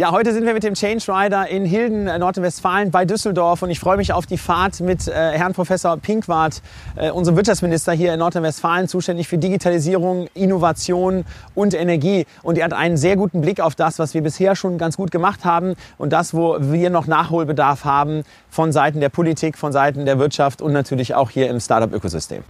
Ja, heute sind wir mit dem Change Rider in Hilden, äh, Nordrhein-Westfalen bei Düsseldorf und ich freue mich auf die Fahrt mit äh, Herrn Professor Pinkwart, äh, unserem Wirtschaftsminister hier in Nordrhein-Westfalen, zuständig für Digitalisierung, Innovation und Energie. Und er hat einen sehr guten Blick auf das, was wir bisher schon ganz gut gemacht haben und das, wo wir noch Nachholbedarf haben von Seiten der Politik, von Seiten der Wirtschaft und natürlich auch hier im Startup-Ökosystem.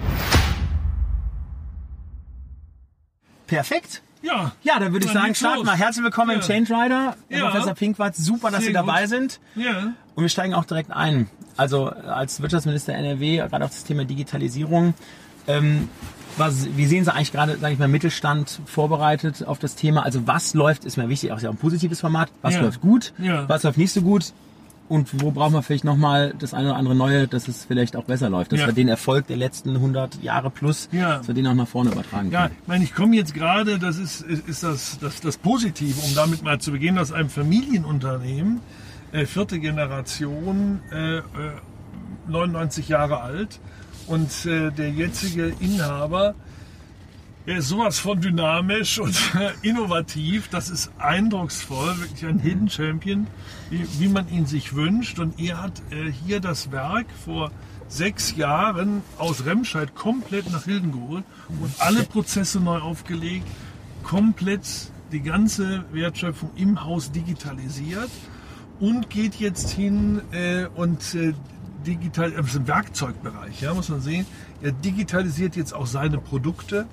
Perfekt. Ja. Ja, dann würde ich sagen, starten wir. Herzlich willkommen im Ja. Change Rider. Ja. Professor Pinkwart, super, dass Sehr Sie dabei gut. sind. Ja. Und wir steigen auch direkt ein. Also als Wirtschaftsminister NRW, gerade auf das Thema Digitalisierung. Ähm, was, wie sehen Sie eigentlich gerade, sage ich mal, Mittelstand vorbereitet auf das Thema? Also was läuft, ist mir wichtig, auch ja ein positives Format. Was Ja. läuft gut? Was läuft nicht so gut? Und wo brauchen wir vielleicht nochmal das eine oder andere Neue, dass es vielleicht auch besser läuft? Dass Ja. wir den Erfolg der letzten 100 Jahre plus, Ja. dass wir den auch nach vorne übertragen Ja, können. ich meine, ich komme jetzt gerade, das ist, ist, das, das, das Positive, um damit mal zu beginnen, aus einem Familienunternehmen, äh, vierte Generation, äh, äh, 99 Jahre alt. Und äh, der jetzige Inhaber, er ist sowas von dynamisch und innovativ. Das ist eindrucksvoll, wirklich ein Hidden Champion, wie, wie man ihn sich wünscht. Und er hat äh, hier das Werk vor sechs Jahren aus Remscheid komplett nach Hilden geholt und alle Prozesse neu aufgelegt, komplett die ganze Wertschöpfung im Haus digitalisiert und geht jetzt hin äh, und äh, digital, ist im Werkzeugbereich, ja, muss man sehen. Er digitalisiert jetzt auch seine Produkte.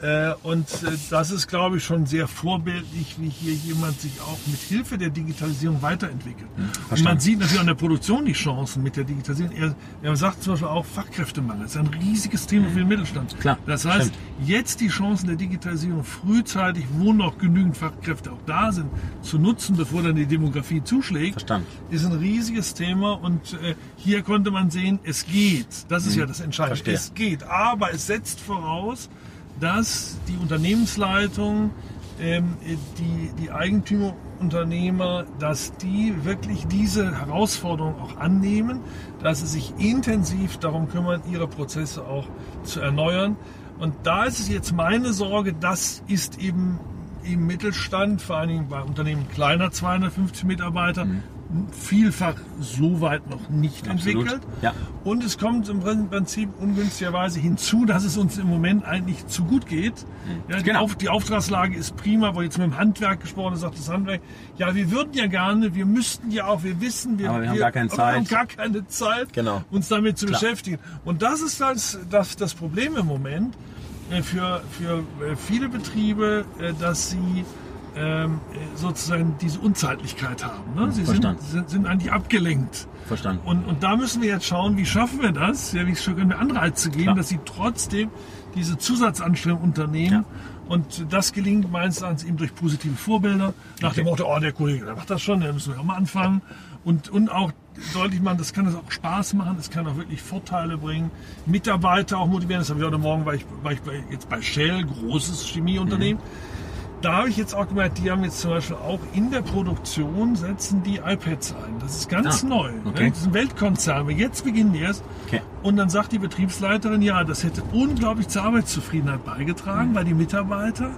Äh, und äh, das ist, glaube ich, schon sehr vorbildlich, wie hier jemand sich auch mit Hilfe der Digitalisierung weiterentwickelt. und man sieht natürlich an der Produktion die Chancen mit der Digitalisierung. Er, er sagt zum Beispiel auch Fachkräftemangel. Das ist ein riesiges Thema für den Mittelstand. Klar, Das heißt, stimmt. jetzt die Chancen der Digitalisierung frühzeitig, wo noch genügend Fachkräfte auch da sind, zu nutzen, bevor dann die Demografie zuschlägt, Verstanden. ist ein riesiges Thema. Und äh, hier konnte man sehen, es geht. Das ist ja das Entscheidende. Verstehe. Es geht. Aber es setzt voraus, dass die Unternehmensleitung, ähm, die, die Eigentümerunternehmer, dass die wirklich diese Herausforderung auch annehmen, dass sie sich intensiv darum kümmern, ihre Prozesse auch zu erneuern. Und da ist es jetzt meine Sorge, das ist eben im Mittelstand, vor allen Dingen bei Unternehmen kleiner 250 Mitarbeiter, vielfach so weit noch nicht Absolut. entwickelt. Ja. Und es kommt im Prinzip ungünstigerweise hinzu, dass es uns im Moment eigentlich zu gut geht. Ja, die, Genau. Auf, die Auftragslage ist prima, wo jetzt mit dem Handwerk gesprochen ist, sagt das Handwerk, ja, wir würden ja gerne, wir müssten ja auch, wir wissen, wir, wir haben gar keine wir haben Zeit. gar keine Zeit, Genau. uns damit zu Klar. beschäftigen. Und das ist das, das, das Problem im Moment äh, für, für äh, viele Betriebe, äh, dass sie ähm, äh, sozusagen diese Unzeitlichkeit haben. Ne? Sie sind, sind, sind eigentlich abgelenkt. Verstanden. Und, und da müssen wir jetzt schauen, wie schaffen wir das, ja, wie schon eine Anreize geben, Klar. dass sie trotzdem diese Zusatzanstrengungen unternehmen. Und das gelingt meines Erachtens eben durch positive Vorbilder. Nach dem Motto, oh, der Kollege, der macht das schon, der müssen wir auch mal anfangen. Und, und auch deutlich machen, das kann das auch Spaß machen, das kann auch wirklich Vorteile bringen. Mitarbeiter auch motivieren. Das habe ich heute Morgen, war ich, war ich bei, jetzt bei Shell, großes Chemieunternehmen. Da habe ich jetzt auch gemerkt, die haben jetzt zum Beispiel auch in der Produktion setzen die iPads ein. Das ist ganz Ah, neu. okay. Ja, das ist ein Weltkonzern, aber jetzt beginnen die erst. Okay. Und dann sagt die Betriebsleiterin, ja, das hätte unglaublich zur Arbeitszufriedenheit Mhm. beigetragen, weil die Mitarbeiter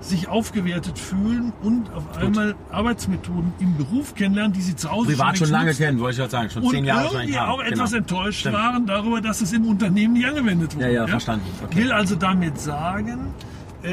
sich aufgewertet fühlen und auf einmal Arbeitsmethoden im Beruf kennenlernen, die sie zu Hause Privat schon längst lange kennen, wollte ich gerade sagen. Schon Und zehn Jahre irgendwie wahrscheinlich haben. auch etwas Genau. enttäuscht Stimmt. waren darüber, dass es im Unternehmen nicht angewendet wurde. Ja, ja, verstanden. Okay. Will also damit sagen,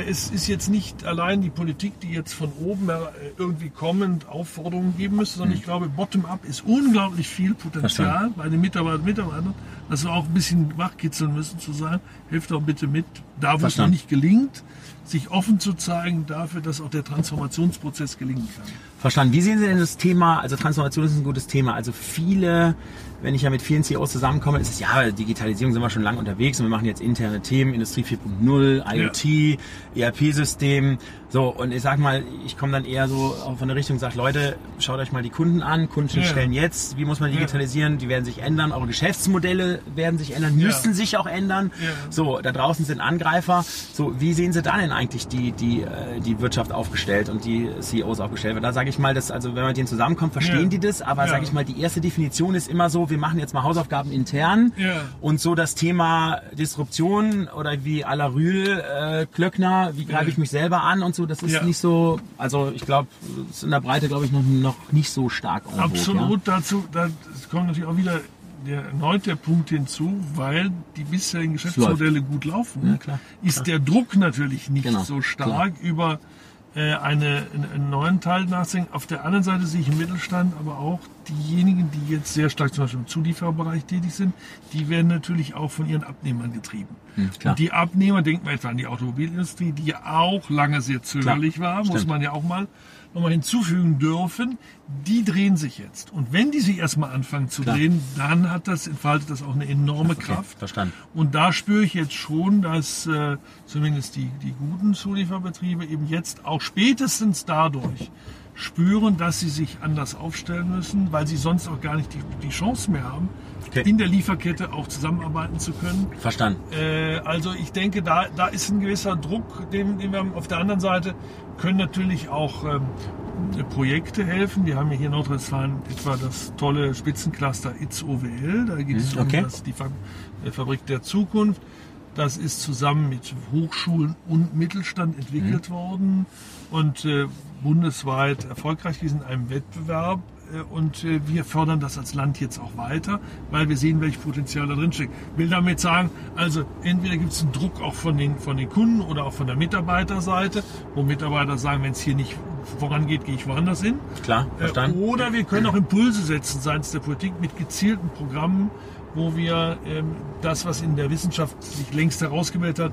es ist jetzt nicht allein die Politik, die jetzt von oben äh, irgendwie kommend Aufforderungen geben müsste, sondern ich glaube, bottom-up ist unglaublich viel Potenzial Hm. Verstanden. bei den Mitarbeitern und Mitarbeitern, dass wir auch ein bisschen wachkitzeln müssen, zu sagen, helft doch bitte mit, da wo es noch nicht gelingt, sich offen zu zeigen dafür, dass auch der Transformationsprozess gelingen kann. Verstanden. Wie sehen Sie denn das Thema, also Transformation ist ein gutes Thema, also viele wenn ich ja mit vielen CEOs zusammenkomme, ist es ja, Digitalisierung sind wir schon lange unterwegs und wir machen jetzt interne Themen, Industrie 4.0, IoT, ja. ERP-System. So, und ich sag mal, ich komme dann eher so von der Richtung, sag Leute, schaut euch mal die Kunden an, Kunden ja. stellen jetzt, wie muss man digitalisieren, die werden sich ändern, eure Geschäftsmodelle werden sich ändern, müssen ja. sich auch ändern. So, da draußen sind Angreifer. So, wie sehen Sie da denn eigentlich die, die, äh, die Wirtschaft aufgestellt und die CEOs aufgestellt? Weil da sage ich mal, dass, also wenn man mit denen zusammenkommt, verstehen die das, aber sage ich mal, die erste Definition ist immer so, wir machen jetzt mal Hausaufgaben intern und so das Thema Disruption oder wie à la Rühl, äh, Klöckner, wie greife ich mich selber an und so, das ist ja. nicht so, also ich glaube, es ist in der Breite, glaube ich, noch, noch nicht so stark. Absolut, ja? dazu, da kommt natürlich auch wieder der erneut der Punkt hinzu, weil die bisherigen Geschäftsmodelle gut laufen, ja, klar, ist klar. der Druck natürlich nicht genau, so stark klar. über äh, eine, einen neuen Teil nachzudenken. Auf der anderen Seite sehe ich im Mittelstand aber auch diejenigen, die jetzt sehr stark zum Beispiel im Zuliefererbereich tätig sind, die werden natürlich auch von ihren Abnehmern getrieben. Hm, und die Abnehmer, denken wir etwa an die Automobilindustrie, die ja auch lange sehr zögerlich klar, war, stimmt. muss man ja auch mal nochmal hinzufügen dürfen, die drehen sich jetzt. Und wenn die sich erstmal anfangen zu Klar. drehen, dann hat das, entfaltet das auch eine enorme okay, Kraft. Verstanden. Und da spüre ich jetzt schon, dass äh, zumindest die, die guten Zulieferbetriebe eben jetzt auch spätestens dadurch spüren, dass sie sich anders aufstellen müssen, weil sie sonst auch gar nicht die, die Chance mehr haben, okay. in der Lieferkette auch zusammenarbeiten zu können. Verstanden. Äh, also ich denke, da, da ist ein gewisser Druck, den, den wir haben. Auf der anderen Seite können natürlich auch ähm, Projekte helfen. Wir haben ja hier in Nordrhein-Westfalen etwa das tolle Spitzencluster ITS OWL. Da geht es okay. um das, die Fabrik der Zukunft. Das ist zusammen mit Hochschulen und Mittelstand entwickelt mhm. worden und äh, bundesweit erfolgreich gewesen in einem Wettbewerb. Äh, und äh, wir fördern das als Land jetzt auch weiter, weil wir sehen, welches Potenzial da drin steckt. Will damit sagen, also entweder gibt es einen Druck auch von den, von den Kunden oder auch von der Mitarbeiterseite, wo Mitarbeiter sagen, wenn es hier nicht vorangeht, gehe ich woanders hin. Klar, äh, verstanden. Oder wir können auch Impulse setzen seitens der Politik mit gezielten Programmen, wo wir ähm, das, was in der Wissenschaft sich längst herausgebildet hat,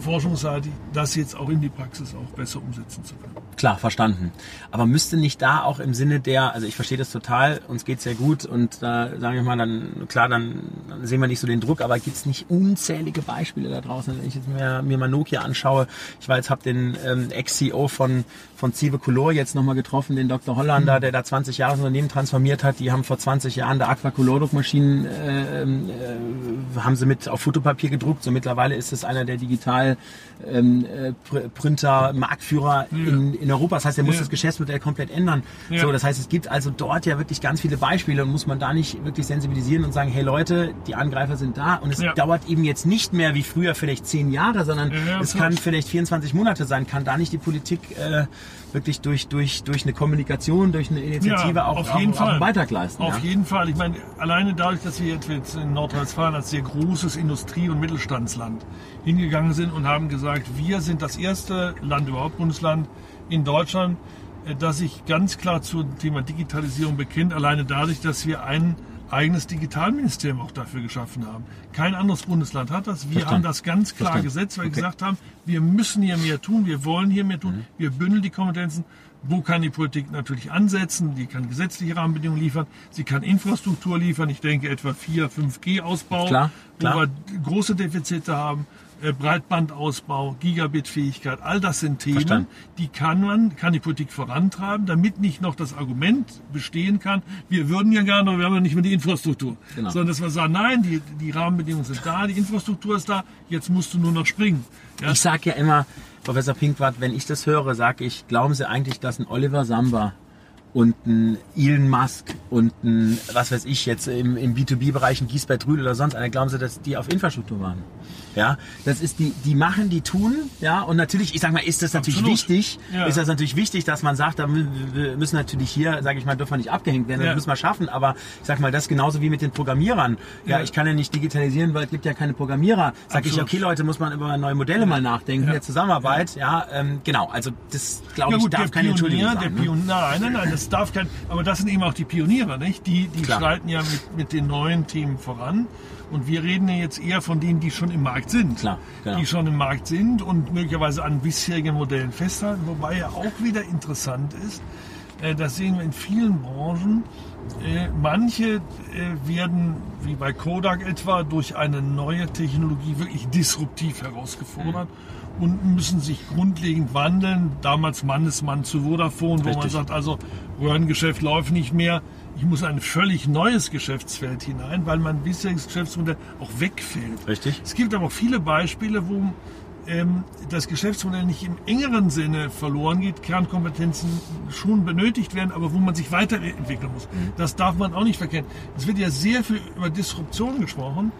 forschungsseitig, das jetzt auch in die Praxis auch besser umsetzen zu können. Klar, verstanden. Aber müsste nicht da auch im Sinne der, also ich verstehe das total, uns geht's sehr gut und da sage ich mal, dann klar, dann, dann sehen wir nicht so den Druck, aber gibt's nicht unzählige Beispiele da draußen, wenn ich jetzt mir, mir mal Nokia anschaue. Ich weiß, habe den ähm, Ex-CEO von, von Cive Color jetzt nochmal getroffen, den Dr. Hollander, mhm. der da 20 Jahre das Unternehmen transformiert hat. Die haben vor 20 Jahren der Aquacolor-Druckmaschinen äh, äh, haben sie mit auf Fotopapier gedruckt. So mittlerweile ist es einer der digital ähm, äh, Printer, Marktführer ja. in, in Europa. Das heißt, er muss ja. das Geschäftsmodell komplett ändern. Ja. So, das heißt, es gibt also dort ja wirklich ganz viele Beispiele und muss man da nicht wirklich sensibilisieren und sagen, hey Leute, die Angreifer sind da und es dauert eben jetzt nicht mehr wie früher vielleicht zehn Jahre, sondern es kann vielleicht 24 Monate sein. Kann da nicht die Politik äh, wirklich durch, durch, durch eine Kommunikation, durch eine Initiative ja, auch, auf jeden auch, Fall. auch Beitrag leisten. Auf ja? jeden Fall. Ich meine, alleine dadurch, dass wir jetzt in Nordrhein-Westfalen als sehr großes Industrie- und Mittelstandsland hingegangen sind und haben gesagt, wir sind das erste Land überhaupt, Bundesland in Deutschland, äh, das sich ganz klar zum Thema Digitalisierung bekennt, alleine dadurch, dass wir einen eigenes Digitalministerium auch dafür geschaffen haben. Kein anderes Bundesland hat das. Wir Verstand. haben das ganz klar Verstand. gesetzt, weil okay. wir gesagt haben, wir müssen hier mehr tun, wir wollen hier mehr tun, mhm. wir bündeln die Kompetenzen. Wo kann die Politik natürlich ansetzen? Die kann gesetzliche Rahmenbedingungen liefern, sie kann Infrastruktur liefern. Ich denke etwa 4, 5G-Ausbau, klar, klar. wo wir große Defizite haben. Äh, Breitbandausbau, Gigabit-Fähigkeit, all das sind Themen, Verstanden. die kann man, kann die Politik vorantreiben, damit nicht noch das Argument bestehen kann, wir würden ja gerne, aber wir haben ja nicht mehr die Infrastruktur. Genau. Sondern dass wir sagen, nein, die, die Rahmenbedingungen sind da, die Infrastruktur ist da, jetzt musst du nur noch springen. Ja? Ich sage ja immer, Professor Pinkwart, wenn ich das höre, sage ich, glauben Sie eigentlich, dass ein Oliver Samba und ein Elon Musk und ein, was weiß ich jetzt im, im B2B-Bereich, ein Giesbert Rühl oder sonst einer, glauben Sie, dass die auf Infrastruktur waren? Ja, das ist die, die machen, die tun, ja, und natürlich, ich sag mal, ist das natürlich Absolut. wichtig, ja. ist das natürlich wichtig, dass man sagt, da müssen natürlich hier, sage ich mal, dürfen wir nicht abgehängt werden, das ja. müssen wir schaffen, aber ich sag mal, das genauso wie mit den Programmierern. Ja, ja, ich kann ja nicht digitalisieren, weil es gibt ja keine Programmierer. Sag Absolut. ich, okay, Leute, muss man über neue Modelle mal nachdenken, ja. der Zusammenarbeit, ja, ähm, genau, also das, glaube ich, darf keine Entschuldigung sein. Der ne? Pionier, nein, nein, nein, das darf kein, aber das sind eben auch die Pioniere, nicht? Die, die schreiten ja mit, mit den neuen Themen voran. Und wir reden ja jetzt eher von denen, die schon im Markt sind. Klar, genau. Die schon im Markt sind und möglicherweise an bisherigen Modellen festhalten. Wobei ja auch wieder interessant ist, das sehen wir in vielen Branchen, Äh, manche äh, werden, wie bei Kodak etwa, durch eine neue Technologie wirklich disruptiv herausgefordert mhm. und müssen sich grundlegend wandeln. Damals Mannesmann zu Vodafone, Richtig. wo man sagt, also Röhrengeschäft läuft nicht mehr. Ich muss ein völlig neues Geschäftsfeld hinein, weil mein bisheriges Geschäftsmodell auch wegfällt. Richtig. Es gibt aber auch viele Beispiele, wo ähm, das Geschäftsmodell nicht im engeren Sinne verloren geht, Kernkompetenzen schon benötigt werden, aber wo man sich weiterentwickeln muss. Mhm. Das darf man auch nicht verkennen. Es wird ja sehr viel über Disruption gesprochen.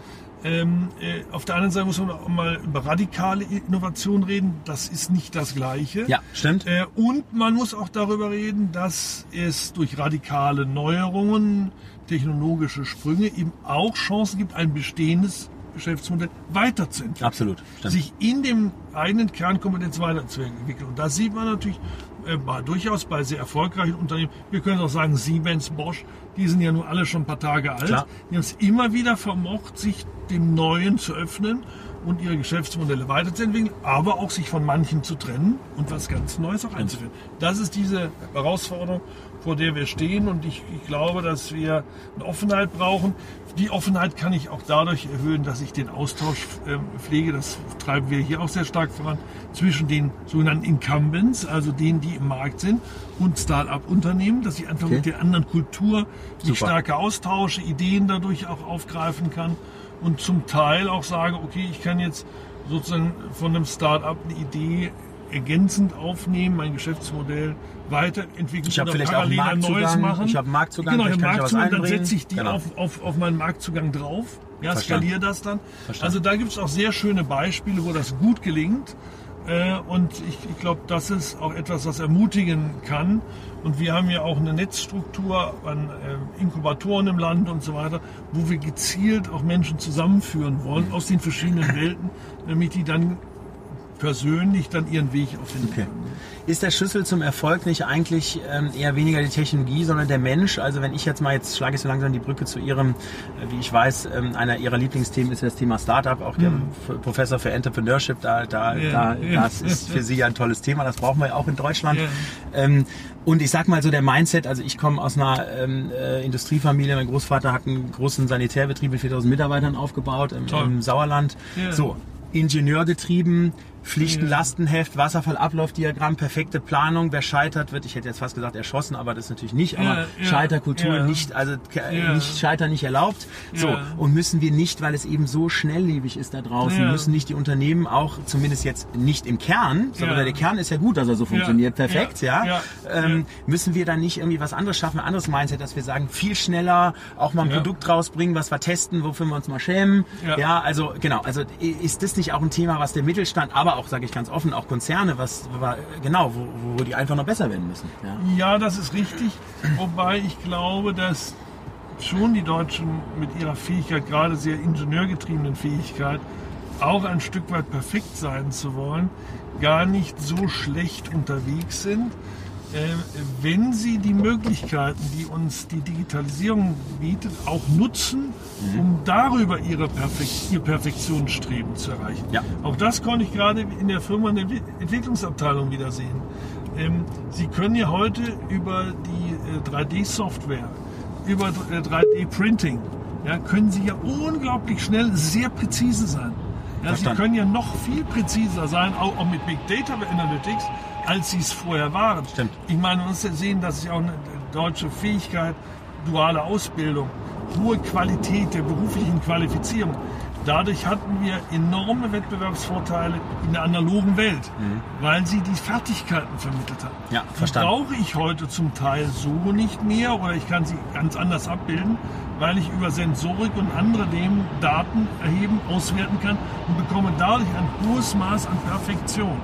Ähm, äh, auf der anderen Seite muss man auch mal über radikale Innovation reden. Das ist nicht das Gleiche. Ja, stimmt. Äh, und man muss auch darüber reden, dass es durch radikale Neuerungen, technologische Sprünge eben auch Chancen gibt, ein bestehendes Geschäftsmodell weiterzuentwickeln. Absolut. Stimmt. Sich in dem eigenen Kernkompetenz weiterzuentwickeln. Und das sieht man natürlich äh, bei, durchaus bei sehr erfolgreichen Unternehmen. Wir können auch sagen, Siemens, Bosch, die sind ja nun alle schon ein paar Tage alt. Klar. Die haben es immer wieder vermocht, sich dem Neuen zu öffnen und ihre Geschäftsmodelle weiterzuentwickeln, aber auch sich von manchen zu trennen und was ganz Neues auch einzuführen. Das ist diese Herausforderung, vor der wir stehen und ich, ich glaube, dass wir eine Offenheit brauchen. Die Offenheit kann ich auch dadurch erhöhen, dass ich den Austausch äh, pflege. Das treiben wir hier auch sehr stark voran zwischen den sogenannten Incumbents, also denen, die im Markt sind, und Start-up-Unternehmen, dass ich einfach okay. mit der anderen Kultur mich stärker austausche, Ideen dadurch auch aufgreifen kann und zum Teil auch sage, okay, ich kann jetzt sozusagen von einem Start-up eine Idee ergänzend aufnehmen, mein Geschäftsmodell weiterentwickeln ich oder vielleicht auch ein neues machen. Ich habe Marktzugang, genau, ich Marktzugang, dann setze ich die genau. auf, auf, auf meinen Marktzugang drauf, ja, skaliere das dann. Verstanden. Also da gibt es auch sehr schöne Beispiele, wo das gut gelingt. Äh, und ich, ich glaube, das ist auch etwas, was ermutigen kann. Und wir haben ja auch eine Netzstruktur an äh, Inkubatoren im Land und so weiter, wo wir gezielt auch Menschen zusammenführen wollen aus den verschiedenen Welten, damit die dann persönlich dann ihren Weg auf den okay. Ist der Schlüssel zum Erfolg nicht eigentlich ähm, eher weniger die Technologie, sondern der Mensch? Also wenn ich jetzt mal, jetzt schlage ich so langsam die Brücke zu Ihrem, äh, wie ich weiß, ähm, einer Ihrer Lieblingsthemen ist das Thema Startup, auch der mhm. Professor für Entrepreneurship, da, da, ja, da ja. das ist für Sie ja ein tolles Thema, das brauchen wir ja auch in Deutschland. Ja. Ähm, und ich sag mal so der Mindset, also ich komme aus einer ähm, äh, Industriefamilie, mein Großvater hat einen großen Sanitärbetrieb mit 4000 Mitarbeitern aufgebaut im, im Sauerland. So, Ingenieurgetrieben, Pflichtenlastenheft, Wasserfallablaufdiagramm, perfekte Planung. Wer scheitert, wird, ich hätte jetzt fast gesagt, erschossen, aber das ist natürlich nicht. Aber ja, ja, Scheiterkultur ja. nicht, also nicht Scheitern nicht erlaubt. So und müssen wir nicht, weil es eben so schnelllebig ist da draußen, müssen nicht die Unternehmen auch zumindest jetzt nicht im Kern, sondern der Kern ist ja gut, dass er so funktioniert, perfekt, ja. Ähm, müssen wir dann nicht irgendwie was anderes schaffen, ein anderes Mindset, dass wir sagen, viel schneller auch mal ein Produkt rausbringen, was wir testen, wofür wir uns mal schämen. Ja, also genau, also ist das nicht auch ein Thema, was der Mittelstand, aber aber auch, sage ich ganz offen, auch Konzerne, was genau, wo, wo die einfach noch besser werden müssen. Ja, ja das ist richtig. Wobei ich glaube, dass schon die Deutschen mit ihrer Fähigkeit, gerade sehr ingenieurgetriebenen Fähigkeit, auch ein Stück weit perfekt sein zu wollen, gar nicht so schlecht unterwegs sind. Äh, wenn sie die Möglichkeiten, die uns die Digitalisierung bietet, auch nutzen, mhm. um darüber ihre Perfekt, ihr Perfektionsstreben zu erreichen. Ja. Auch das konnte ich gerade in der Firma in der Entwicklungsabteilung wieder sehen. Ähm, sie können ja heute über die 3D-Software, äh, über 3D-Printing, äh, ja, können Sie ja unglaublich schnell sehr präzise sein. Ja, Sie können ja noch viel präziser sein, auch, auch mit Big Data Analytics als sie es vorher waren. Stimmt. Ich meine, man muss ja sehen, dass sich auch eine deutsche Fähigkeit, duale Ausbildung, hohe Qualität der beruflichen Qualifizierung. Dadurch hatten wir enorme Wettbewerbsvorteile in der analogen Welt, mhm. weil sie die Fertigkeiten vermittelt haben. Ja, verstanden. Die brauche ich heute zum Teil so nicht mehr oder ich kann sie ganz anders abbilden, weil ich über Sensorik und andere Themen Daten erheben, auswerten kann und bekomme dadurch ein hohes Maß an Perfektion.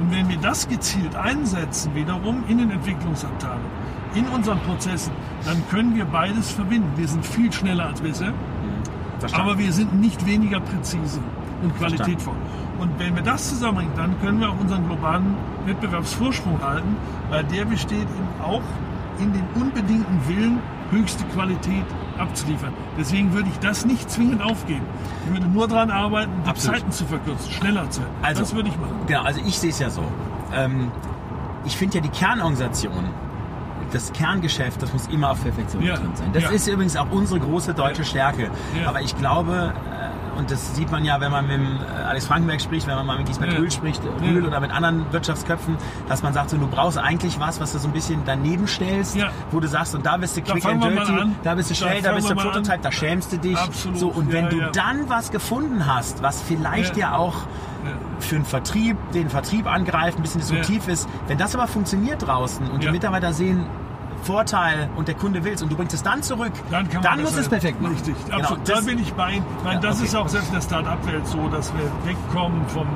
Und wenn wir das gezielt einsetzen, wiederum in den Entwicklungsabteilungen, in unseren Prozessen, dann können wir beides verbinden. Wir sind viel schneller als bisher, Verstanden. aber wir sind nicht weniger präzise und qualitätvoll. Und wenn wir das zusammenbringen, dann können wir auch unseren globalen Wettbewerbsvorsprung halten, weil der besteht eben auch in dem unbedingten Willen, höchste Qualität abzuliefern. Deswegen würde ich das nicht zwingend aufgeben. Ich würde nur daran arbeiten, die Absolut. Zeiten zu verkürzen, schneller zu werden. Also, das würde ich machen. Genau, also ich sehe es ja so. Ähm, ich finde ja die Kernorganisation das Kerngeschäft, das muss immer auf Perfektion Ja. getrimmt sein. Das Ja. ist übrigens auch unsere große deutsche Stärke. Ja. Aber ich glaube, und das sieht man ja, wenn man mit äh, Alex Frankenberg spricht, wenn man mal mit Gisbert Ja. Rühl spricht, Ja. Rühl oder mit anderen Wirtschaftsköpfen, dass man sagt, so, du brauchst eigentlich was, was du so ein bisschen daneben stellst, Ja. wo du sagst, und da bist du Da quick and dirty, da bist du Da schnell, da fangen bist du Prototype, da schämst du dich. Absolut. So, und wenn Ja, du ja. dann was gefunden hast, was vielleicht ja, Ja. auch für den Vertrieb, den Vertrieb angreift, ein bisschen disruptiv ist, wenn das aber funktioniert draußen und die Ja. Mitarbeiter sehen, Vorteil und der Kunde will es und du bringst es dann zurück, Dann, kann man muss das es perfekt machen. Richtig, Genau, absolut. da bin ich bei meine, Ja, das okay. ist auch selbst in der Start-up-Welt so, dass wir wegkommen vom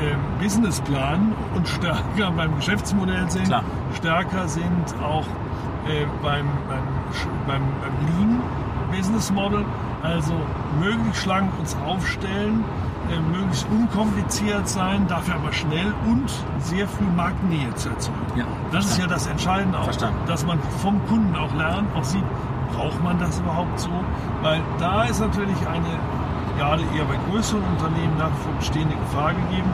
ähm, Businessplan und stärker beim Geschäftsmodell sind, Klar. stärker sind auch äh, beim, beim, beim, beim Lean Business Model, also möglichst schlank uns aufstellen, äh, möglichst unkompliziert sein, dafür aber schnell und sehr früh Marktnähe zu erzeugen. Ja, das ist ja das Entscheidende auch, Verstanden. dass man vom Kunden auch lernt, auch sieht, braucht man das überhaupt so? Weil da ist natürlich eine, gerade eher bei größeren Unternehmen, nach wie vor bestehende Gefahr gegeben,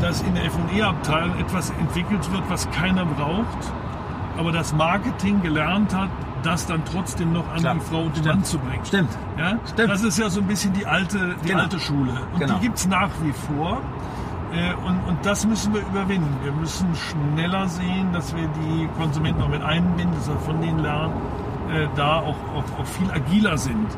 dass in der F&E-Abteilung etwas entwickelt wird, was keiner braucht, aber das Marketing gelernt hat, das dann trotzdem noch an Klar. die Frau und den Stimmt. Mann zu bringen. Stimmt. Ja? Stimmt. Das ist ja so ein bisschen die alte, die Genau. alte Schule. Und Genau. die gibt es nach wie vor. Äh, Und, und das müssen wir überwinden. Wir müssen schneller sehen, dass wir die Konsumenten auch mit einbinden, dass wir von denen lernen, äh, da auch, auch, auch viel agiler sind.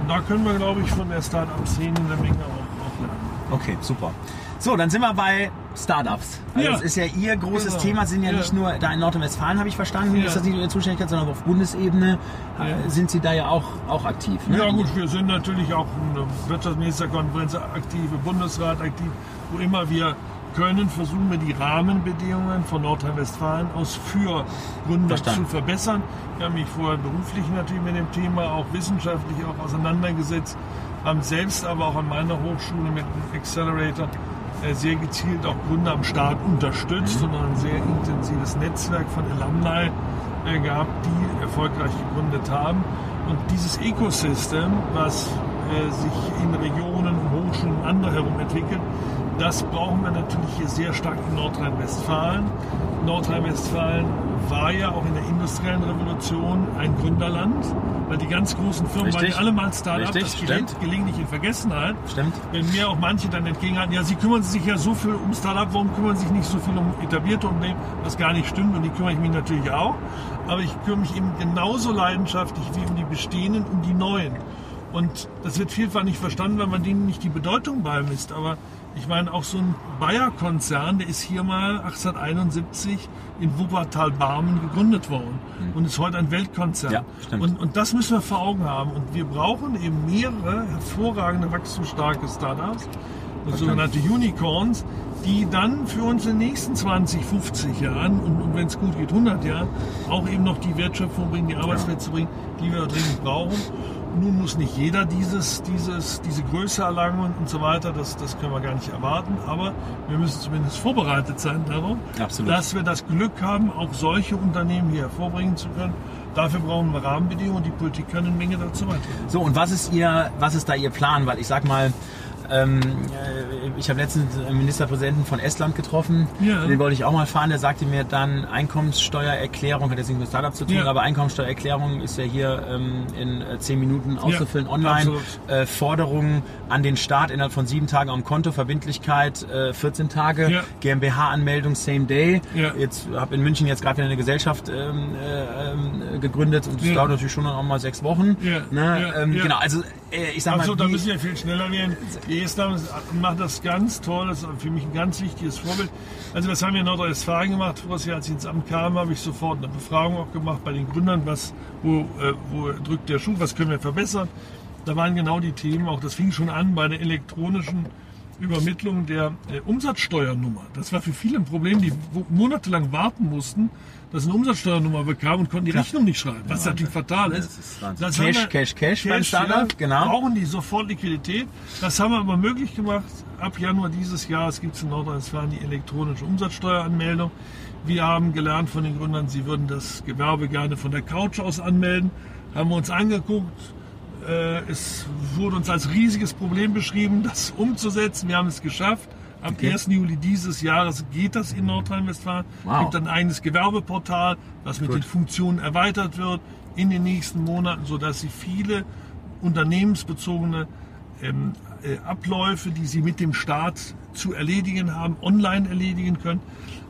Und da können wir, glaube ich, von der Start-up-Szene eine Menge auch, auch lernen. Okay, super. So, dann sind wir bei Startups. Also Ja. Das ist ja Ihr großes Genau. Thema, sind ja, Ja. nicht nur da in Nordrhein-Westfalen, habe ich verstanden, Ja. ist das nicht Ihre Zuständigkeit, sondern auf Bundesebene äh, Ja. sind Sie da ja auch, auch aktiv. Ne? Ja gut, wir sind natürlich auch in der Wirtschaftsministerkonferenz aktiv, im Bundesrat aktiv, wo immer wir können, versuchen wir die Rahmenbedingungen von Nordrhein-Westfalen aus für Gründer Verstanden. zu verbessern. Wir haben mich vorher beruflich natürlich mit dem Thema, auch wissenschaftlich auch auseinandergesetzt, haben selbst aber auch an meiner Hochschule mit dem Accelerator sehr gezielt auch Gründer am Start unterstützt und ein sehr intensives Netzwerk von Alumni äh, gehabt, die erfolgreich gegründet haben. Und dieses Ecosystem, was äh, sich in Regionen, Hochschulen und andere herum entwickelt, das brauchen wir natürlich hier sehr stark in Nordrhein-Westfalen. Nordrhein-Westfalen war ja auch in der industriellen Revolution ein Gründerland, weil die ganz großen Firmen waren Richtig. ja alle mal Start-up, das gerät gelegentlich in Vergessenheit. Stimmt. Wenn mir auch manche dann entgegenhalten, ja, sie kümmern sich ja so viel um Start-up, warum kümmern sie sich nicht so viel um etablierte Unternehmen, was gar nicht stimmt und die kümmere ich mich natürlich auch. Aber ich kümmere mich eben genauso leidenschaftlich wie um die bestehenden, um die neuen. Und das wird vielfach nicht verstanden, weil man denen nicht die Bedeutung beimisst. Aber ich meine, auch so ein Bayer-Konzern, der ist hier mal 1871 in Wuppertal-Barmen gegründet worden und ist heute ein Weltkonzern. Ja, und, und das müssen wir vor Augen haben. Und wir brauchen eben mehrere hervorragende, wachstumsstarke Startups, sogenannte Unicorns, die dann für uns in den nächsten 20, 50 Jahren und, und wenn es gut geht 100 Jahren auch eben noch die Wertschöpfung bringen, die Arbeitsplätze bringen, die wir dringend brauchen. Nun muss nicht jeder dieses, dieses, diese Größe erlangen und, und so weiter, das, das können wir gar nicht erwarten, aber wir müssen zumindest vorbereitet sein darauf, Absolut. dass wir das Glück haben, auch solche Unternehmen hier hervorbringen zu können. Dafür brauchen wir Rahmenbedingungen und die Politik kann eine Menge dazu beitragen. So, und was ist Ihr, was ist da Ihr Plan? Weil ich sag mal, ähm, äh, ich habe letztens einen Ministerpräsidenten von Estland getroffen, Ja. den wollte ich auch mal fahren, der sagte mir dann, Einkommenssteuererklärung, hat jetzt nichts mit Startups zu tun, Ja. aber Einkommenssteuererklärung ist ja hier ähm, in äh, zehn Minuten auszufüllen online. absolut. Äh, Forderungen an den Staat innerhalb von sieben Tagen am Konto, Verbindlichkeit äh, 14 Tage, Ja. GmbH-Anmeldung same day. Ja. Jetzt habe in München jetzt gerade wieder eine Gesellschaft ähm, äh, ähm, gegründet und das Ja. dauert natürlich schon noch mal sechs Wochen. Ja. Ne? Ja. Ähm, Ja. Genau, also äh, ich sag Achso, mal, da wie- müssen wir viel schneller werden. Die Estland macht das ganz toll. Das ist für mich ein ganz wichtiges Vorbild. Also was haben wir in Nordrhein-Westfalen gemacht? Jahr, als ich ins Amt kam, habe ich sofort eine Befragung auch gemacht bei den Gründern. Was, wo, äh, wo drückt der Schuh? Was können wir verbessern? Da waren genau die Themen. Auch das fing schon an bei der elektronischen Übermittlung der äh, Umsatzsteuernummer. Das war für viele ein Problem, die monatelang warten mussten, dass sie eine Umsatzsteuernummer bekamen und konnten die Rechnung nicht schreiben, was natürlich fatal ist. Das ist Cash, wir- Cash, Cash beim Startup, ja, genau. Brauchen die sofort Liquidität. Das haben wir aber möglich gemacht. Ab Januar dieses Jahres gibt es in Nordrhein-Westfalen die elektronische Umsatzsteueranmeldung. Wir haben gelernt von den Gründern, sie würden das Gewerbe gerne von der Couch aus anmelden. Haben wir uns angeguckt. Äh, Es wurde uns als riesiges Problem beschrieben, das umzusetzen. Wir haben es geschafft. Ab Okay. 1. Juli dieses Jahres geht das in Nordrhein-Westfalen. Wow. Es gibt ein eigenes Gewerbeportal, das mit Gut. den Funktionen erweitert wird in den nächsten Monaten, sodass Sie viele unternehmensbezogene ähm, äh, Abläufe, die Sie mit dem Staat zu erledigen haben, online erledigen können.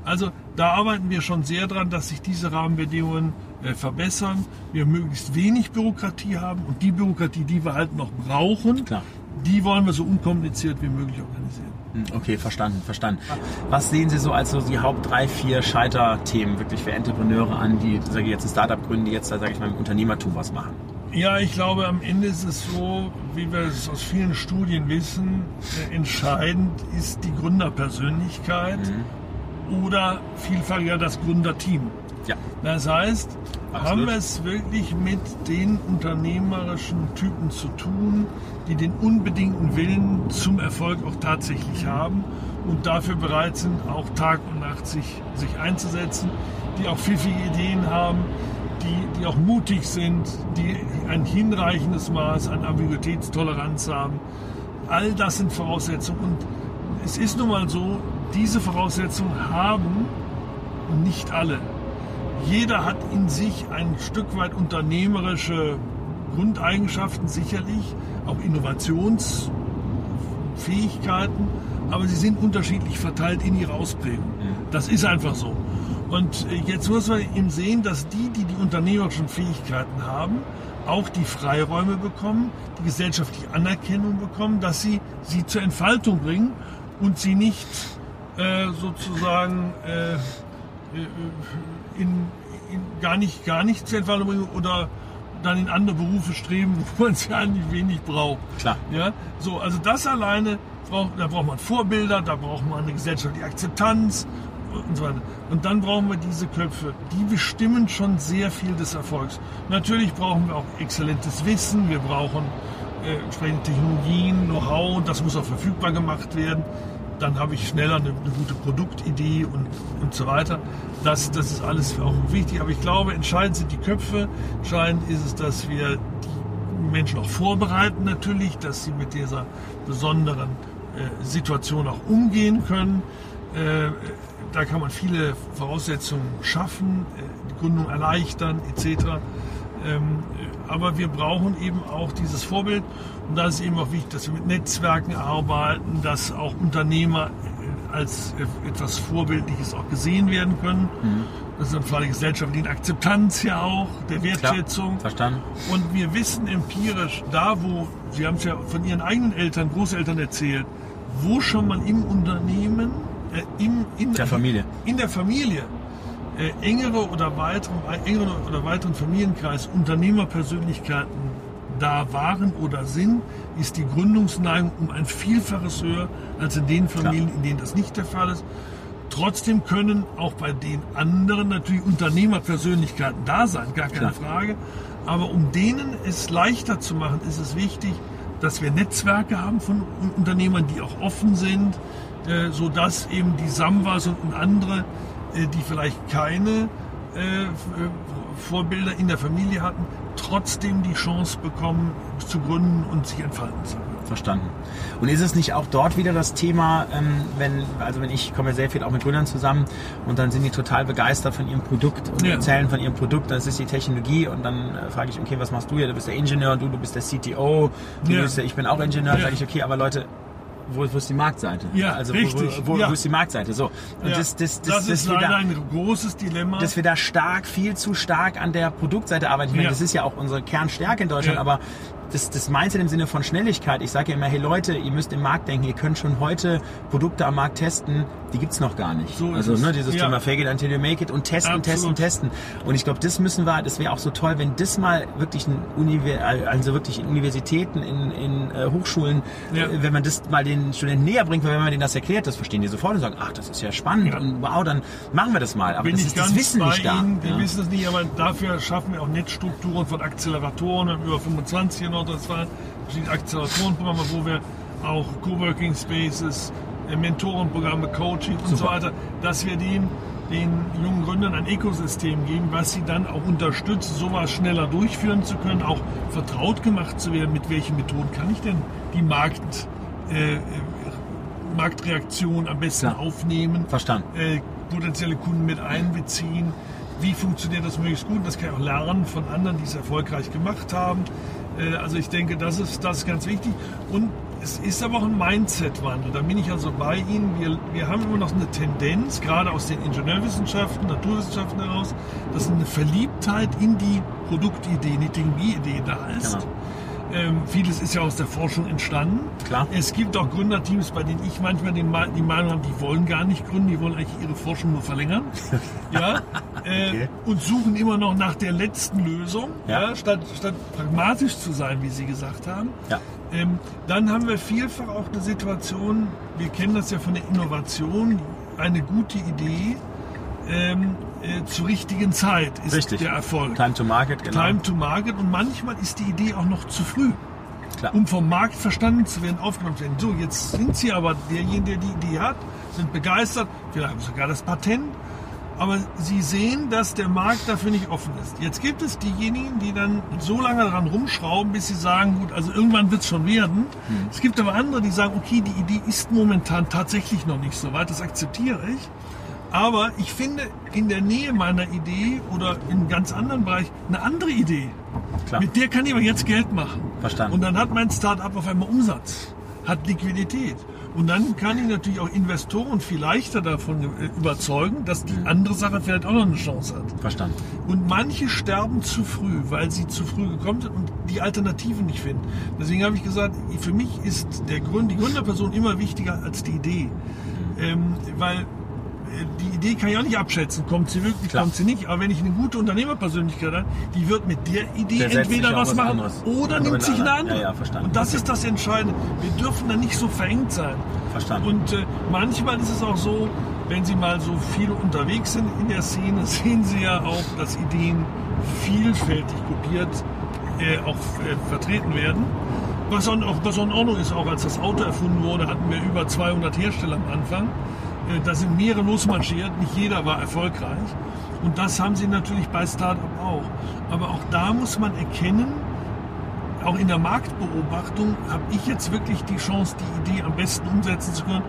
Also da arbeiten wir schon sehr dran, dass sich diese Rahmenbedingungen äh, verbessern, wir möglichst wenig Bürokratie haben und die Bürokratie, die wir halt noch brauchen, Klar. die wollen wir so unkompliziert wie möglich organisieren. Hm, Okay, verstanden, verstanden. Was sehen Sie so als so die Haupt drei, vier Scheiterthemen wirklich für Entrepreneure an, die sage ich jetzt ein Startup gründen, die jetzt, sage ich mal, im Unternehmertum was machen? Ja, ich glaube, am Ende ist es so, wie wir es aus vielen Studien wissen, äh, entscheidend ist die Gründerpersönlichkeit oder vielfach ja das Gründerteam. Ja. Das heißt, Absolut. haben wir es wirklich mit den unternehmerischen Typen zu tun, die den unbedingten Willen zum Erfolg auch tatsächlich haben und dafür bereit sind, auch Tag und Nacht sich, sich einzusetzen, die auch pfiffige Ideen haben, die, die auch mutig sind, die ein hinreichendes Maß an Ambiguitätstoleranz haben. All das sind Voraussetzungen und es ist nun mal so, diese Voraussetzungen haben nicht alle. Jeder hat in sich ein Stück weit unternehmerische Grundeigenschaften, sicherlich, auch Innovationsfähigkeiten, aber sie sind unterschiedlich verteilt in ihrer Ausprägung. Das ist einfach so. Und äh, jetzt muss man eben sehen, dass die, die die unternehmerischen Fähigkeiten haben, auch die Freiräume bekommen, die gesellschaftliche Anerkennung bekommen, dass sie sie zur Entfaltung bringen und sie nicht äh, sozusagen äh, äh, in, in gar nicht gar nicht zur Entfaltung bringen oder dann in andere Berufe streben, wo man sie eigentlich wenig braucht. Klar. Ja, so, also das alleine braucht, da braucht man Vorbilder, da braucht man eine gesellschaftliche Akzeptanz und so weiter. Und dann brauchen wir diese Köpfe, die bestimmen schon sehr viel des Erfolgs. Natürlich brauchen wir auch exzellentes Wissen, wir brauchen äh, entsprechende Technologien, Know-how, das muss auch verfügbar gemacht werden. Dann habe ich schneller eine, eine gute Produktidee und, und so weiter. Das, das ist alles auch wichtig. Aber ich glaube, entscheidend sind die Köpfe. Entscheidend ist es, dass wir die Menschen auch vorbereiten natürlich, dass sie mit dieser besonderen äh, Situation auch umgehen können. Äh, da kann man viele Voraussetzungen schaffen, äh, die Gründung erleichtern etc. Ähm, äh, aber wir brauchen eben auch dieses Vorbild und da ist eben auch wichtig, dass wir mit Netzwerken arbeiten, dass auch Unternehmer äh, als äh, etwas Vorbildliches auch gesehen werden können. Das ist im Fall der gesellschaftlichen Akzeptanz ja auch, der Wertschätzung. Klar, verstanden. Und wir wissen empirisch, da wo, Sie haben es ja von Ihren eigenen Eltern, Großeltern erzählt, wo schon mal im Unternehmen, äh, im, in Der Familie. in der Familie äh, engere oder weiteren, engeren oder weiteren Familienkreis Unternehmerpersönlichkeiten da waren oder sind, ist die Gründungsneigung um ein Vielfaches höher als in den Familien, in denen das nicht der Fall ist. Trotzdem können auch bei den anderen natürlich Unternehmerpersönlichkeiten da sein, gar keine Klar. Frage. Aber um denen es leichter zu machen, ist es wichtig, dass wir Netzwerke haben von Unternehmern, die auch offen sind, äh, sodass eben die Samwas und andere, äh, die vielleicht keine äh, äh, Vorbilder in der Familie hatten, trotzdem die Chance bekommen zu gründen und sich entfalten zu können. Verstanden. Und ist es nicht auch dort wieder das Thema, ähm, wenn, also wenn ich komme sehr viel auch mit Gründern zusammen und dann sind die total begeistert von ihrem Produkt und Ja. erzählen von ihrem Produkt, das ist die Technologie und dann äh, frage ich, okay, was machst du hier? Du bist der Ingenieur, du, du bist der CTO, du Ja. bist der, ich bin auch Ingenieur, Ja. sage ich, okay, aber Leute, wo, wo ist die Marktseite? Ja, also richtig, Wo, wo, ja. wo ist die Marktseite? So. Und Ja, das, das, das, das das ist leider da- ein großes Dilemma. dass wir da stark, viel zu stark an der Produktseite arbeiten. Ich meine, Ja. das ist ja auch unsere Kernstärke in Deutschland, aber das, das Mindset im Sinne von Schnelligkeit. Ich sage ja immer, hey Leute, ihr müsst im Markt denken, ihr könnt schon heute Produkte am Markt testen, die gibt's noch gar nicht. So ist also ne, dieses Ja. Thema Fake it until you make it und testen, Absolut. testen, testen. Und ich glaube, das müssen wir, das wäre auch so toll, wenn das mal wirklich in Univer also wirklich in Universitäten, in, in äh, Hochschulen, Ja. äh, wenn man das mal den Studenten näher bringt, weil wenn man denen das erklärt, das verstehen die sofort und sagen, ach, das ist ja spannend Ja. und wow, dann machen wir das mal. Aber bin das ist das Wissen nicht da. Ihnen. Ja. wissen es nicht, aber dafür schaffen wir auch Netzstrukturen von Acceleratoren. Über 25 in Nordrhein-Westfalen verschiedene Acceleratorenprogramme, wo wir auch Coworking Spaces, äh, Mentorenprogramme, Coaching und so Super. weiter, dass wir den, den jungen Gründern ein Ökosystem geben, was sie dann auch unterstützt, sowas schneller durchführen zu können, auch vertraut gemacht zu werden, mit welchen Methoden kann ich denn die Markt, äh, äh, Marktreaktion am besten Klar. aufnehmen, Verstanden. äh, potenzielle Kunden mit einbeziehen. Wie funktioniert das möglichst gut? Das kann ich auch lernen von anderen, die es erfolgreich gemacht haben. Äh, also ich denke, das ist, das ist ganz wichtig. Und es ist aber auch ein Mindset-Wandel. Da bin ich also bei Ihnen. Wir, wir haben immer noch eine Tendenz, gerade aus den Ingenieurwissenschaften, Naturwissenschaften heraus, dass eine Verliebtheit in die Produktidee, in die Technologieidee da ist. Genau. Ähm, vieles ist ja aus der Forschung entstanden. Klar. Es gibt auch Gründerteams, bei denen ich manchmal die, Ma- die Meinung habe, die wollen gar nicht gründen, die wollen eigentlich ihre Forschung nur verlängern. ja, äh, Okay. und suchen immer noch nach der letzten Lösung, Ja. ja. statt, statt pragmatisch zu sein, wie Sie gesagt haben. Ja. Ähm, dann haben wir vielfach auch eine Situation, wir kennen das ja von der Innovation, eine gute Idee ähm, äh, zur richtigen Zeit ist Richtig. der Erfolg. Time to Market, genau. Time to Market und manchmal ist die Idee auch noch zu früh, Klar. um vom Markt verstanden zu werden, aufgenommen zu werden. So, jetzt sind Sie aber derjenige, der die Idee hat, sind begeistert, vielleicht haben sogar das Patent, aber Sie sehen, dass der Markt dafür nicht offen ist. Jetzt gibt es diejenigen, die dann so lange daran rumschrauben, bis sie sagen, gut, also irgendwann wird es schon werden. Es gibt aber andere, die sagen, okay, die Idee ist momentan tatsächlich noch nicht so weit, das akzeptiere ich. Aber ich finde in der Nähe meiner Idee oder in einem ganz anderen Bereich eine andere Idee. Klar. Mit der kann ich aber jetzt Geld machen. Verstanden. Und dann hat mein Startup auf einmal Umsatz, hat Liquidität. Und dann kann ich natürlich auch Investoren viel leichter davon äh, überzeugen, dass die andere Sache vielleicht auch noch eine Chance hat. Verstanden. Und manche sterben zu früh, weil sie zu früh gekommen sind und die Alternativen nicht finden. Deswegen habe ich gesagt, für mich ist der Grund, die Gründerperson immer wichtiger als die Idee. Ähm, weil die Idee kann ich auch nicht abschätzen, kommt sie wirklich, Klar. kommt sie nicht. Aber wenn ich eine gute Unternehmerpersönlichkeit habe, die wird mit der Idee Der entweder was was machen anderes. oder nimmt sich eine andere. Ja, ja, verstanden. Und das ist das Entscheidende. Wir dürfen da nicht so verengt sein. Verstanden. Und äh, manchmal ist es auch so, wenn Sie mal so viel unterwegs sind in der Szene, sehen Sie ja auch, dass Ideen vielfältig kopiert äh, auch äh, vertreten werden. Was auch, was auch in Ordnung ist, auch als das Auto erfunden wurde, hatten wir über 200 Hersteller am Anfang. Äh, da sind mehrere losmarschiert, nicht jeder war erfolgreich. Und das haben sie natürlich bei Startup auch. Aber auch da muss man erkennen, auch in der Marktbeobachtung, habe ich jetzt wirklich die Chance, die Idee am besten umsetzen zu können?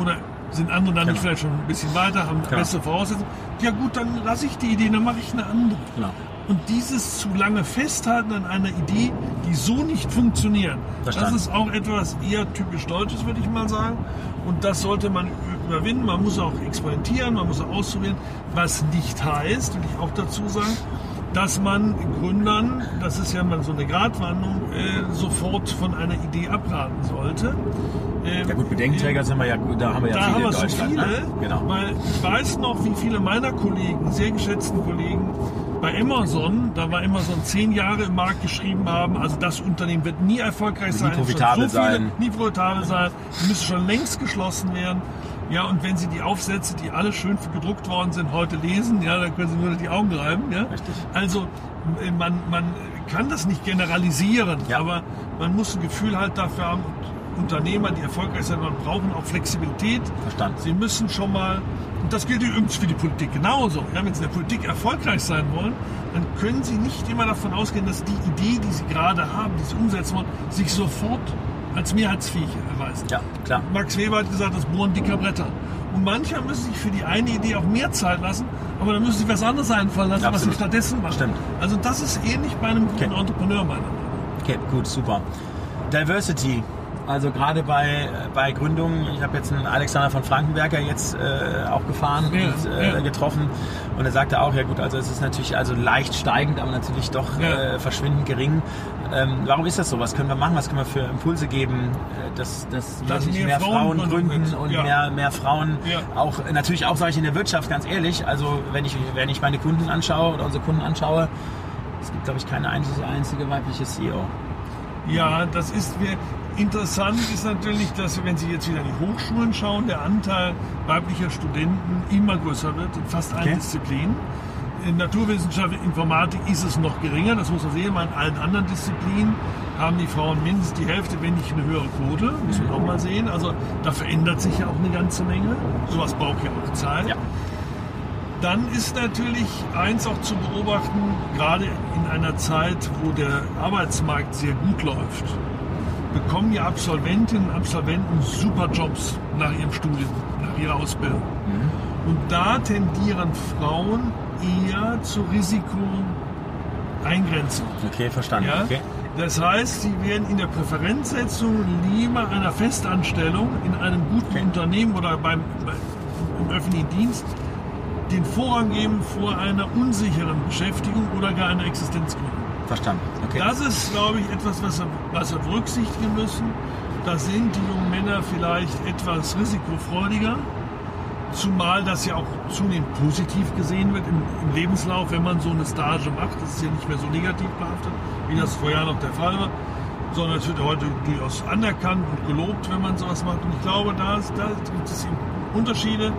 Oder sind andere dann nicht Genau. vielleicht schon ein bisschen weiter, haben Genau. bessere Voraussetzungen? Ja gut, dann lasse ich die Idee, dann mache ich eine andere. Genau. Und dieses zu lange Festhalten an einer Idee, die so nicht funktioniert, Verstanden. das ist auch etwas eher typisch Deutsches, würde ich mal sagen. Und das sollte man überwinden. Man muss auch experimentieren, man muss auch ausprobieren, was nicht heißt, will ich auch dazu sagen, dass man Gründern, das ist ja mal so eine Gratwanderung, äh, sofort von einer Idee abraten sollte. Ähm, Ja gut, Bedenkenträger sind wir ja, da haben wir ja da viele haben in wir so Deutschland. viele, Ne? Genau. weil ich weiß noch, wie viele meiner Kollegen, sehr geschätzten Kollegen, bei Amazon, da war Amazon zehn Jahre im Markt geschrieben haben, also das Unternehmen wird nie erfolgreich sein, es wird profitabel so viele, sein. nie profitabel sein, die müssen schon längst geschlossen werden. Ja, und wenn Sie die Aufsätze, die alle schön gedruckt worden sind, heute lesen, ja, dann können Sie nur die Augen reiben. Ja? Richtig. Also äh, man, man kann das nicht generalisieren, Ja. aber man muss ein Gefühl halt dafür haben, Unternehmer, die erfolgreich sind, man brauchen auch Flexibilität. Verstanden. Sie müssen schon mal, und das gilt übrigens für die Politik genauso, ja, wenn Sie in der Politik erfolgreich sein wollen, dann können Sie nicht immer davon ausgehen, dass die Idee, die Sie gerade haben, die Sie umsetzen wollen, sich sofort als mehrheitsfähig erweist. Ja, klar. Max Weber hat gesagt, das Bohren dicker Bretter. Und mancher müssen sich für die eine Idee auch mehr Zeit lassen, aber dann müssen sie was anderes einfallen lassen, was sie Absolut. stattdessen machen. Stimmt. Also das ist ähnlich bei einem guten Okay. Entrepreneur meiner Meinung nach. Okay, gut, super. Diversity. Also gerade bei, bei Gründungen, ich habe jetzt einen Alexander von Frankenberger jetzt äh, auch gefahren Ja, und äh, ja. getroffen und er sagte auch, ja gut, also es ist natürlich also leicht steigend, aber natürlich doch Ja. äh, verschwindend gering. Ähm, warum ist das so? Was können wir machen? Was können wir für Impulse geben, äh, dass, dass, Dass mehr mehr, Frauen Frauen gründen und Ja. mehr, mehr Frauen Ja. auch natürlich auch sage ich in der Wirtschaft ganz ehrlich, also wenn ich wenn ich meine Kunden anschaue oder unsere Kunden anschaue, es gibt glaube ich keine einzige, einzige weibliche CEO. Ja, das ist mir interessant ist natürlich, dass wenn Sie jetzt wieder die Hochschulen schauen, der Anteil weiblicher Studenten immer größer wird in fast allen Okay. Disziplinen. In Naturwissenschaft, Informatik ist es noch geringer, das muss man sehen. In allen anderen Disziplinen haben die Frauen mindestens die Hälfte, wenn nicht eine höhere Quote. Muss man auch mal sehen. Also da verändert sich ja auch eine ganze Menge. Sowas braucht ja auch Zeit. Ja. Dann ist natürlich eins auch zu beobachten, gerade in einer Zeit, wo der Arbeitsmarkt sehr gut läuft, bekommen ja Absolventinnen und Absolventen super Jobs nach ihrem Studium, nach ihrer Ausbildung. Und da tendieren Frauen eher zur Risikoeingrenzung. Okay, verstanden. Ja? Okay. Das heißt, sie werden in der Präferenzsetzung lieber einer Festanstellung in einem guten Okay. Unternehmen oder beim, bei, im öffentlichen Dienst den Vorrang geben vor einer unsicheren Beschäftigung oder gar einer Existenzgründung. Verstanden. Okay. Das ist, glaube ich, etwas, was wir, was wir berücksichtigen müssen. Da sind die jungen Männer vielleicht etwas risikofreudiger, zumal das ja auch zunehmend positiv gesehen wird im, im Lebenslauf, wenn man so eine Stage macht. Das ist ja nicht mehr so negativ behaftet, wie das vorher noch der Fall war, sondern es wird heute durchaus anerkannt und gelobt, wenn man sowas macht. Und ich glaube, da, ist- da gibt es Unterschiede.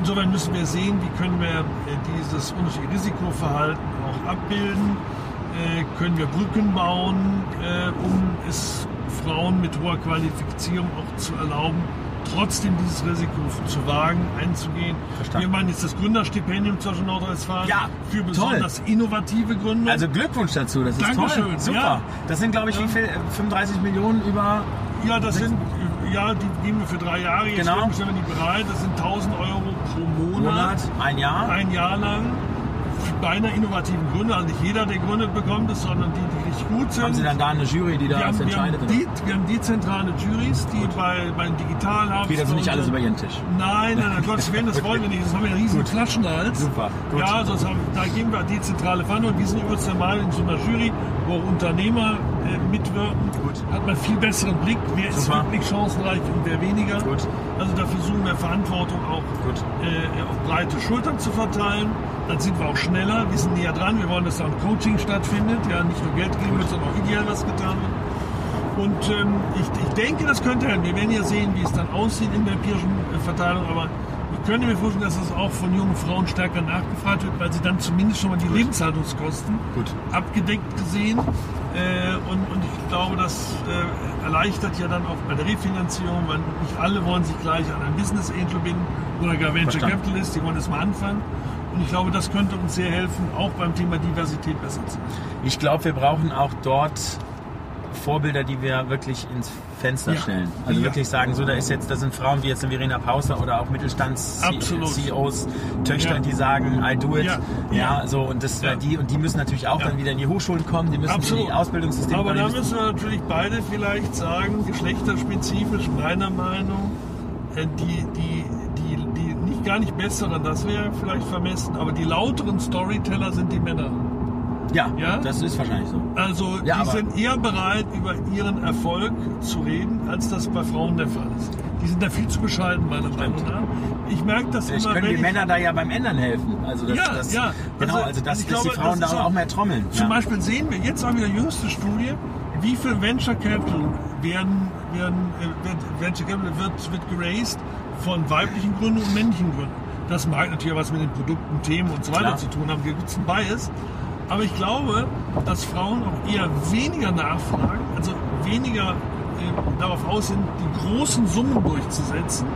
Insofern müssen wir sehen, wie können wir äh, dieses unterschiedliche Risikoverhalten auch abbilden. Äh, können wir Brücken bauen, äh, um es Frauen mit hoher Qualifizierung auch zu erlauben, trotzdem dieses Risiko zu wagen, einzugehen. Verstanden. Wir meinen jetzt das Gründerstipendium in Nordrhein-Westfalen Ja, für toll. besonders innovative Gründer. Also Glückwunsch dazu, das ist Dankeschön, toll. Super. ja. Das sind, glaube ich, wie viel? 35 Millionen über. ja, das sind, ja, die geben wir für drei Jahre. Jetzt Genau. stellen wir die bereit. Das sind 1000 Euro pro Monat. Monat, ein Jahr. ein Jahr lang bei einer innovativen Gründer. Also nicht jeder, der gründet, bekommt es, sondern die, die richtig gut sind. Haben Sie dann da eine Jury, die da wir, das haben, wir, haben entscheidet? die, wir haben dezentrale Juries, die bei, beim Digital haben. Geht also nicht alles über Ihren Tisch. Nein, nein, nein, Gottes Willen, das wollen wir nicht. Das haben wir einen riesen Gut. Flaschenhals. Super, gut. Ja, das haben, da geben wir dezentrale Verhandlungen. Wir sind übrigens mal in so einer Jury, wo Unternehmer äh, mitwirken. Gut. Hat man viel besseren Blick, wer ist Super. wirklich chancenreich und wer weniger. Gut. Also da versuchen wir Verantwortung auch Gut. äh, auf breite Schultern zu verteilen. Dann sind wir auch schneller, wir sind näher dran. Wir wollen, dass da ein Coaching stattfindet. Ja, nicht nur Geld geben wird, sondern auch ideal was getan wird. Und ähm, ich, ich denke, das könnte helfen. Wir werden ja sehen, wie es dann aussieht in der empirischen äh, Verteilung. Aber ich könnte mir vorstellen, dass das auch von jungen Frauen stärker nachgefragt wird, weil sie dann zumindest schon mal die Lebenshaltungskosten Gut. abgedeckt gesehen. Äh, und, und ich glaube, das äh, erleichtert ja dann auch bei der Refinanzierung, weil nicht alle wollen sich gleich an einen Business Angel binden oder gar Venture Verstanden. Capitalist, die wollen erst mal anfangen. Und ich glaube, das könnte uns sehr helfen, auch beim Thema Diversität besser zu machen. Ich glaube, wir brauchen auch dort Vorbilder, die wir wirklich ins Fenster Ja. stellen. Also Ja. wirklich sagen, so da ist jetzt, da sind Frauen wie jetzt eine Verena Pauster oder auch. Mittelstands-CEOs, Töchter, Ja. die sagen, I do it. Ja. So und das die und die müssen natürlich auch dann wieder in die Hochschulen kommen, die müssen in Absolut. die Ausbildungssysteme Aber da müssen wir natürlich beide vielleicht sagen, geschlechterspezifisch meiner Meinung, äh, die, die, die, die nicht gar nicht besseren, das wäre vielleicht vermessen, aber die lauteren Storyteller sind die Männer. Ja, Ja? das ist wahrscheinlich so. Also Ja, die sind eher bereit, über ihren Erfolg zu reden, als das bei Frauen der Fall ist. Die sind da viel zu bescheiden, meiner Meinung nach. Ich merke das Vielleicht immer, können die ich, Männer da ja beim Ändern helfen. Also das, Ja, das, ja. Genau, Also, also, dass, ich dass die glaube, Frauen das da auch auch- mehr trommeln. Zum ja. Beispiel sehen wir jetzt auch wieder jüngste Studie, wie viel Venture Capital werden, werden äh, wird, Venture Capital wird, wird geraced von weiblichen Gründern und männlichen Gründern. Das mag natürlich was mit den Produkten, Themen und so weiter Klar. zu tun haben. Hier gibt es einen Bias. Aber ich glaube, dass Frauen auch eher weniger nachfragen, also weniger äh, darauf aus sind, die großen Summen durchzusetzen,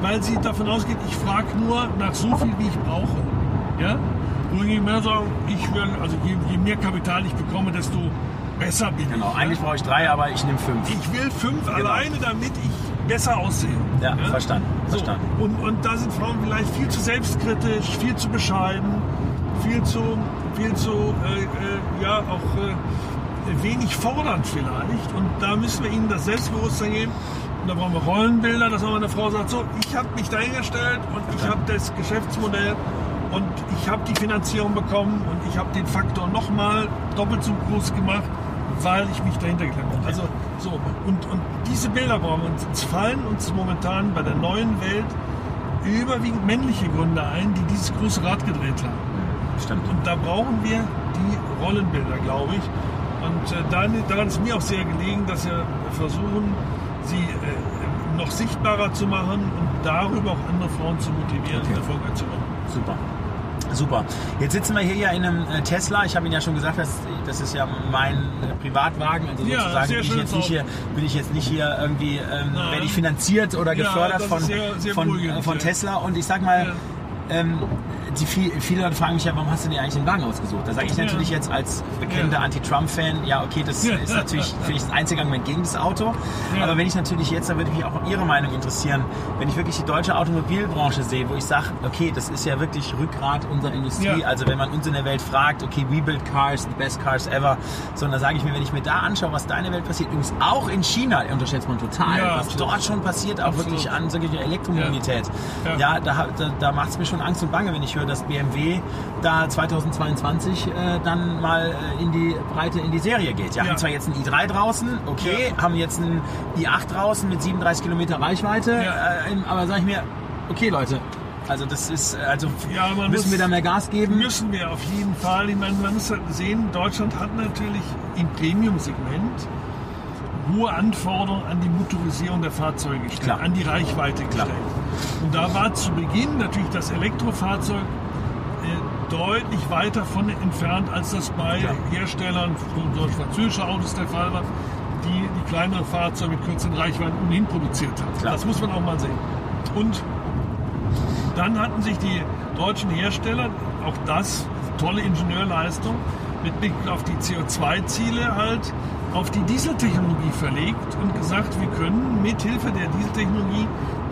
weil sie davon ausgeht, ich frage nur nach so viel, wie ich brauche. Ja? Wohingegen Männer sagen, ich will, also je, je mehr Kapital ich bekomme, desto besser bin Genau, ich. eigentlich ja? brauche ich drei, aber ich nehme fünf. Ich will fünf alleine, damit ich besser aussehe. Ja, verstanden, So. verstanden. Und, und da sind Frauen vielleicht viel zu selbstkritisch, viel zu bescheiden, viel zu, viel zu, äh, äh, ja, auch äh, wenig fordernd vielleicht. Und da müssen wir ihnen das Selbstbewusstsein geben. Und da brauchen wir Rollenbilder, dass auch eine Frau sagt, so, ich habe mich dahingestellt und ich habe das Geschäftsmodell und ich habe die Finanzierung bekommen und ich habe den Faktor nochmal doppelt so groß gemacht, weil ich mich dahinter geklemmt habe. Also so, und, und diese Bilder brauchen wir uns. Es fallen uns momentan bei der neuen Welt überwiegend männliche Gründer ein, die dieses große Rad gedreht haben. Stimmt. Und da brauchen wir die Rollenbilder, glaube ich. Und äh, daran, daran ist mir auch sehr gelegen, dass wir versuchen, sie äh, noch sichtbarer zu machen und darüber auch andere Frauen zu motivieren, Okay. erfolgreich zu werden. Super. Super. Jetzt sitzen wir hier ja in einem äh, Tesla. Ich habe Ihnen ja schon gesagt, das, das ist ja mein äh, Privatwagen. Also Ja, sozusagen sehr bin ich, jetzt nicht hier, bin ich jetzt nicht hier irgendwie, ähm, werde ich finanziert oder Ja, gefördert das von, sehr- sehr von, beruhigend, äh, von ja. Tesla. Und ich sag mal, Ja. ähm, die viel, viele Leute fragen mich ja, warum hast du dir eigentlich den Wagen ausgesucht? Da sage ich natürlich jetzt als bekennender Ja. Anti-Trump-Fan, ja okay, das ist natürlich für mich das einzige Argument gegen das Auto. Aber wenn ich natürlich jetzt, da würde mich auch Ihre Meinung interessieren, wenn ich wirklich die deutsche Automobilbranche sehe, wo ich sage, okay, das ist ja wirklich Rückgrat unserer Industrie. Also wenn man uns in der Welt fragt, okay, we build cars, the best cars ever, so, da sage ich mir, wenn ich mir da anschaue, was da in der Welt passiert, übrigens auch in China, unterschätzt man total, was absolut. dort schon passiert, auch Absolut. wirklich an solche Elektromobilität. Ja da, da, da macht es mir schon Angst und Bange, wenn ich höre, dass BMW da 2022 äh, dann mal äh, in die Breite, in die Serie geht. Ja, Ja. haben zwar jetzt ein i3 draußen, okay, haben jetzt ein i8 draußen mit 37 Kilometer Reichweite, Ja. äh, aber sag ich mir, okay Leute, also das ist, äh, also Ja, müssen muss- wir da mehr Gas geben? Müssen wir auf jeden Fall. Ich meine, man muss halt sehen, Deutschland hat natürlich im Premium-Segment hohe Anforderungen an die Motorisierung der Fahrzeuge gestellt, Klar. an die Reichweite gestellt. Und da war zu Beginn natürlich das Elektrofahrzeug äh, deutlich weiter von entfernt, als das bei Klar. Herstellern, so so französische Autos der Fall war, die die kleineren Fahrzeuge mit kürzeren Reichweiten ohnehin produziert haben. Klar. Das muss man auch mal sehen. Und dann hatten sich die deutschen Hersteller, auch das tolle Ingenieurleistung, mit Blick auf die CO2-Ziele halt auf die Dieseltechnologie verlegt und gesagt, wir können mit Hilfe der Dieseltechnologie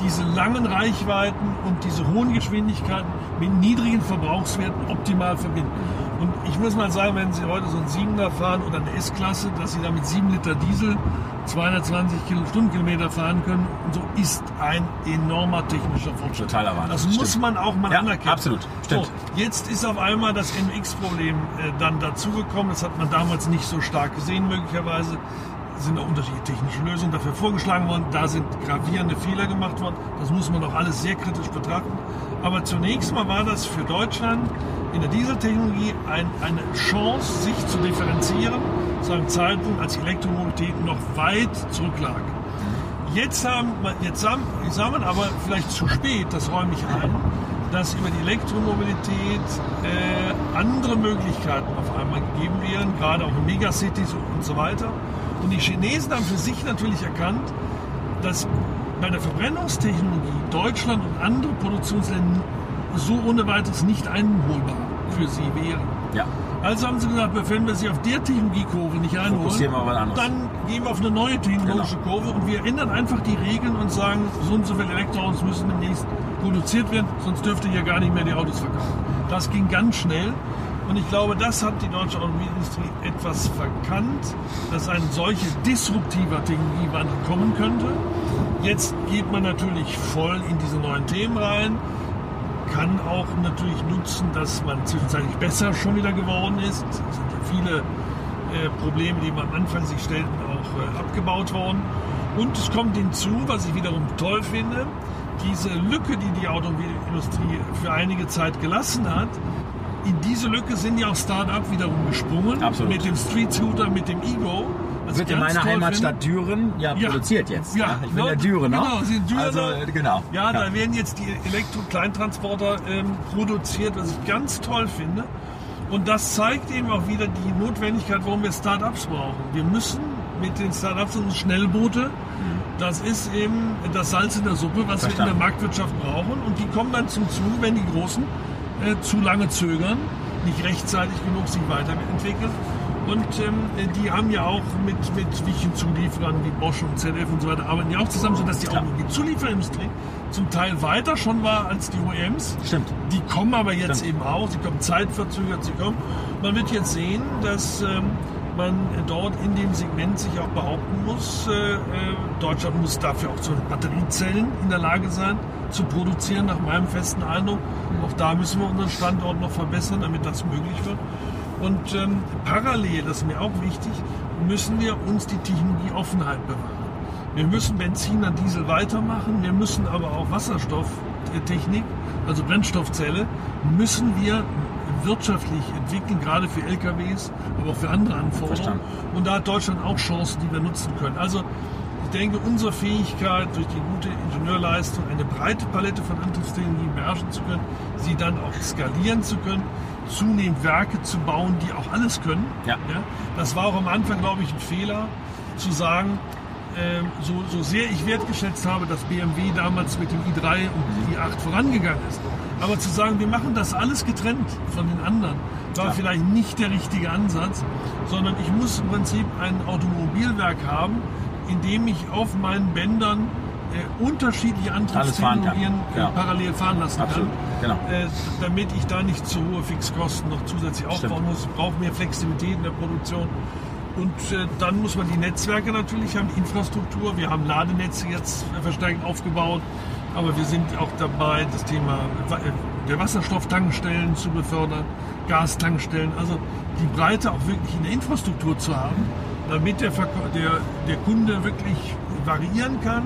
diese langen Reichweiten und diese hohen Geschwindigkeiten mit niedrigen Verbrauchswerten optimal verbinden. Ich muss mal sagen, wenn Sie heute so einen 7er fahren oder eine S-Klasse, dass Sie da mit 7 Liter Diesel 220 Kilo- Stundenkilometer fahren können, so ist ein enormer technischer Fortschritt. Totaler Wahnsinn, Das stimmt. muss man auch mal Ja, anerkennen. absolut, stimmt. So, jetzt ist auf einmal das MX-Problem äh, dann dazugekommen. Das hat man damals nicht so stark gesehen, möglicherweise. Sind auch unterschiedliche technische Lösungen dafür vorgeschlagen worden. Da sind gravierende Fehler gemacht worden. Das muss man auch alles sehr kritisch betrachten. Aber zunächst mal war das für Deutschland in der Dieseltechnologie ein, eine Chance, sich zu differenzieren, zu einem Zeitpunkt, als die Elektromobilität noch weit zurücklag. Jetzt haben, jetzt sagen wir aber vielleicht zu spät, das räume ich ein, dass über die Elektromobilität äh, andere Möglichkeiten auf einmal gegeben werden, gerade auch in Megacities und so weiter. Und die Chinesen haben für sich natürlich erkannt, dass bei der Verbrennungstechnologie Deutschland und andere Produktionsländer so ohne weiteres nicht einholbar für sie wären. Ja. Also haben sie gesagt, wenn wir sie auf der Technologiekurve nicht einholen, dann gehen wir auf eine neue technologische Kurve und wir ändern einfach die Regeln und sagen, so und so viele Elektroautos müssen demnächst produziert werden, sonst dürfte ihr gar nicht mehr die Autos verkaufen. Das ging ganz schnell und ich glaube, das hat die deutsche Automobilindustrie etwas verkannt, dass ein solcher disruptiver Technologiewandel kommen könnte. Jetzt geht man natürlich voll in diese neuen Themen rein kann auch natürlich nutzen, dass man zwischenzeitlich besser schon wieder geworden ist. Es sind ja viele äh, Probleme, die man am Anfang sich stellten, auch äh, abgebaut worden. Und es kommt hinzu, was ich wiederum toll finde, diese Lücke, die die Automobilindustrie für einige Zeit gelassen hat, in diese Lücke sind ja auch Start-up wiederum gesprungen. Absolut. Mit dem Street Scooter, mit dem Ego. Was Wird in meiner Heimatstadt finde. Düren ja, Ja. produziert jetzt. Ja, ich bin ne? der Dürener. Genau, Sie sind Dürener. Also, äh, genau. Ja, da werden jetzt die Elektro-Kleintransporter ähm, produziert, was ich ganz toll finde. Und das zeigt eben auch wieder die Notwendigkeit, warum wir Startups brauchen. Wir müssen mit den Startups und Schnellboote, das ist eben das Salz in der Suppe, was wir in Verstanden. der Marktwirtschaft brauchen. Und die kommen dann zum Zuge, wenn die Großen äh, zu lange zögern, nicht rechtzeitig genug sich weiterentwickeln. Und ähm, die haben ja auch mit, mit wichtigen Zulieferern wie Bosch und ZF und so weiter, arbeiten ja auch zusammen, sodass die Klar. Automobilzulieferindustrie zum Teil weiter schon war als die OEMs. Stimmt. Die kommen aber jetzt Stimmt. eben auch, sie kommen zeitverzögert, sie kommen. Man wird jetzt sehen, dass ähm, man dort in dem Segment sich auch behaupten muss. Äh, äh, Deutschland muss dafür auch zu Batteriezellen in der Lage sein, zu produzieren, nach meinem festen Eindruck. Auch da müssen wir unseren Standort noch verbessern, damit das möglich wird. Und ähm, parallel, das ist mir auch wichtig, müssen wir uns die Technologieoffenheit bewahren. Wir müssen Benzin und Diesel weitermachen, wir müssen aber auch Wasserstofftechnik, also Brennstoffzelle, müssen wir wirtschaftlich entwickeln, gerade für LKWs, aber auch für andere Anforderungen. Verstanden. Und da hat Deutschland auch Chancen, die wir nutzen können. Also ich denke, unsere Fähigkeit, durch die gute Ingenieurleistung eine breite Palette von Antriebstechnologien beherrschen zu können, sie dann auch skalieren zu können, zunehmend Werke zu bauen, die auch alles können. Ja. das war auch am Anfang, glaube ich, ein Fehler, zu sagen, ähm, so, so sehr ich wertgeschätzt habe, dass BMW damals mit dem i3 und i8 vorangegangen ist. Aber zu sagen, wir machen das alles getrennt von den anderen, war Ja. vielleicht nicht der richtige Ansatz, sondern ich muss im Prinzip ein Automobilwerk haben, in dem ich auf meinen Bändern äh, unterschiedliche. Antriebstechnologien äh, Ja. parallel fahren lassen Absolut, kann, genau. äh, damit ich da nicht zu hohe Fixkosten noch zusätzlich aufbauen Stimmt. muss. Ich brauche mehr Flexibilität in der Produktion. Und äh, dann muss man die Netzwerke natürlich haben, die Infrastruktur. Wir haben Ladenetze jetzt verstärkt aufgebaut, aber wir sind auch dabei, das Thema äh, der Wasserstofftankstellen zu befördern, Gastankstellen, also die Breite auch wirklich in der Infrastruktur zu haben, damit der, Verkäu- der, der Kunde wirklich variieren kann,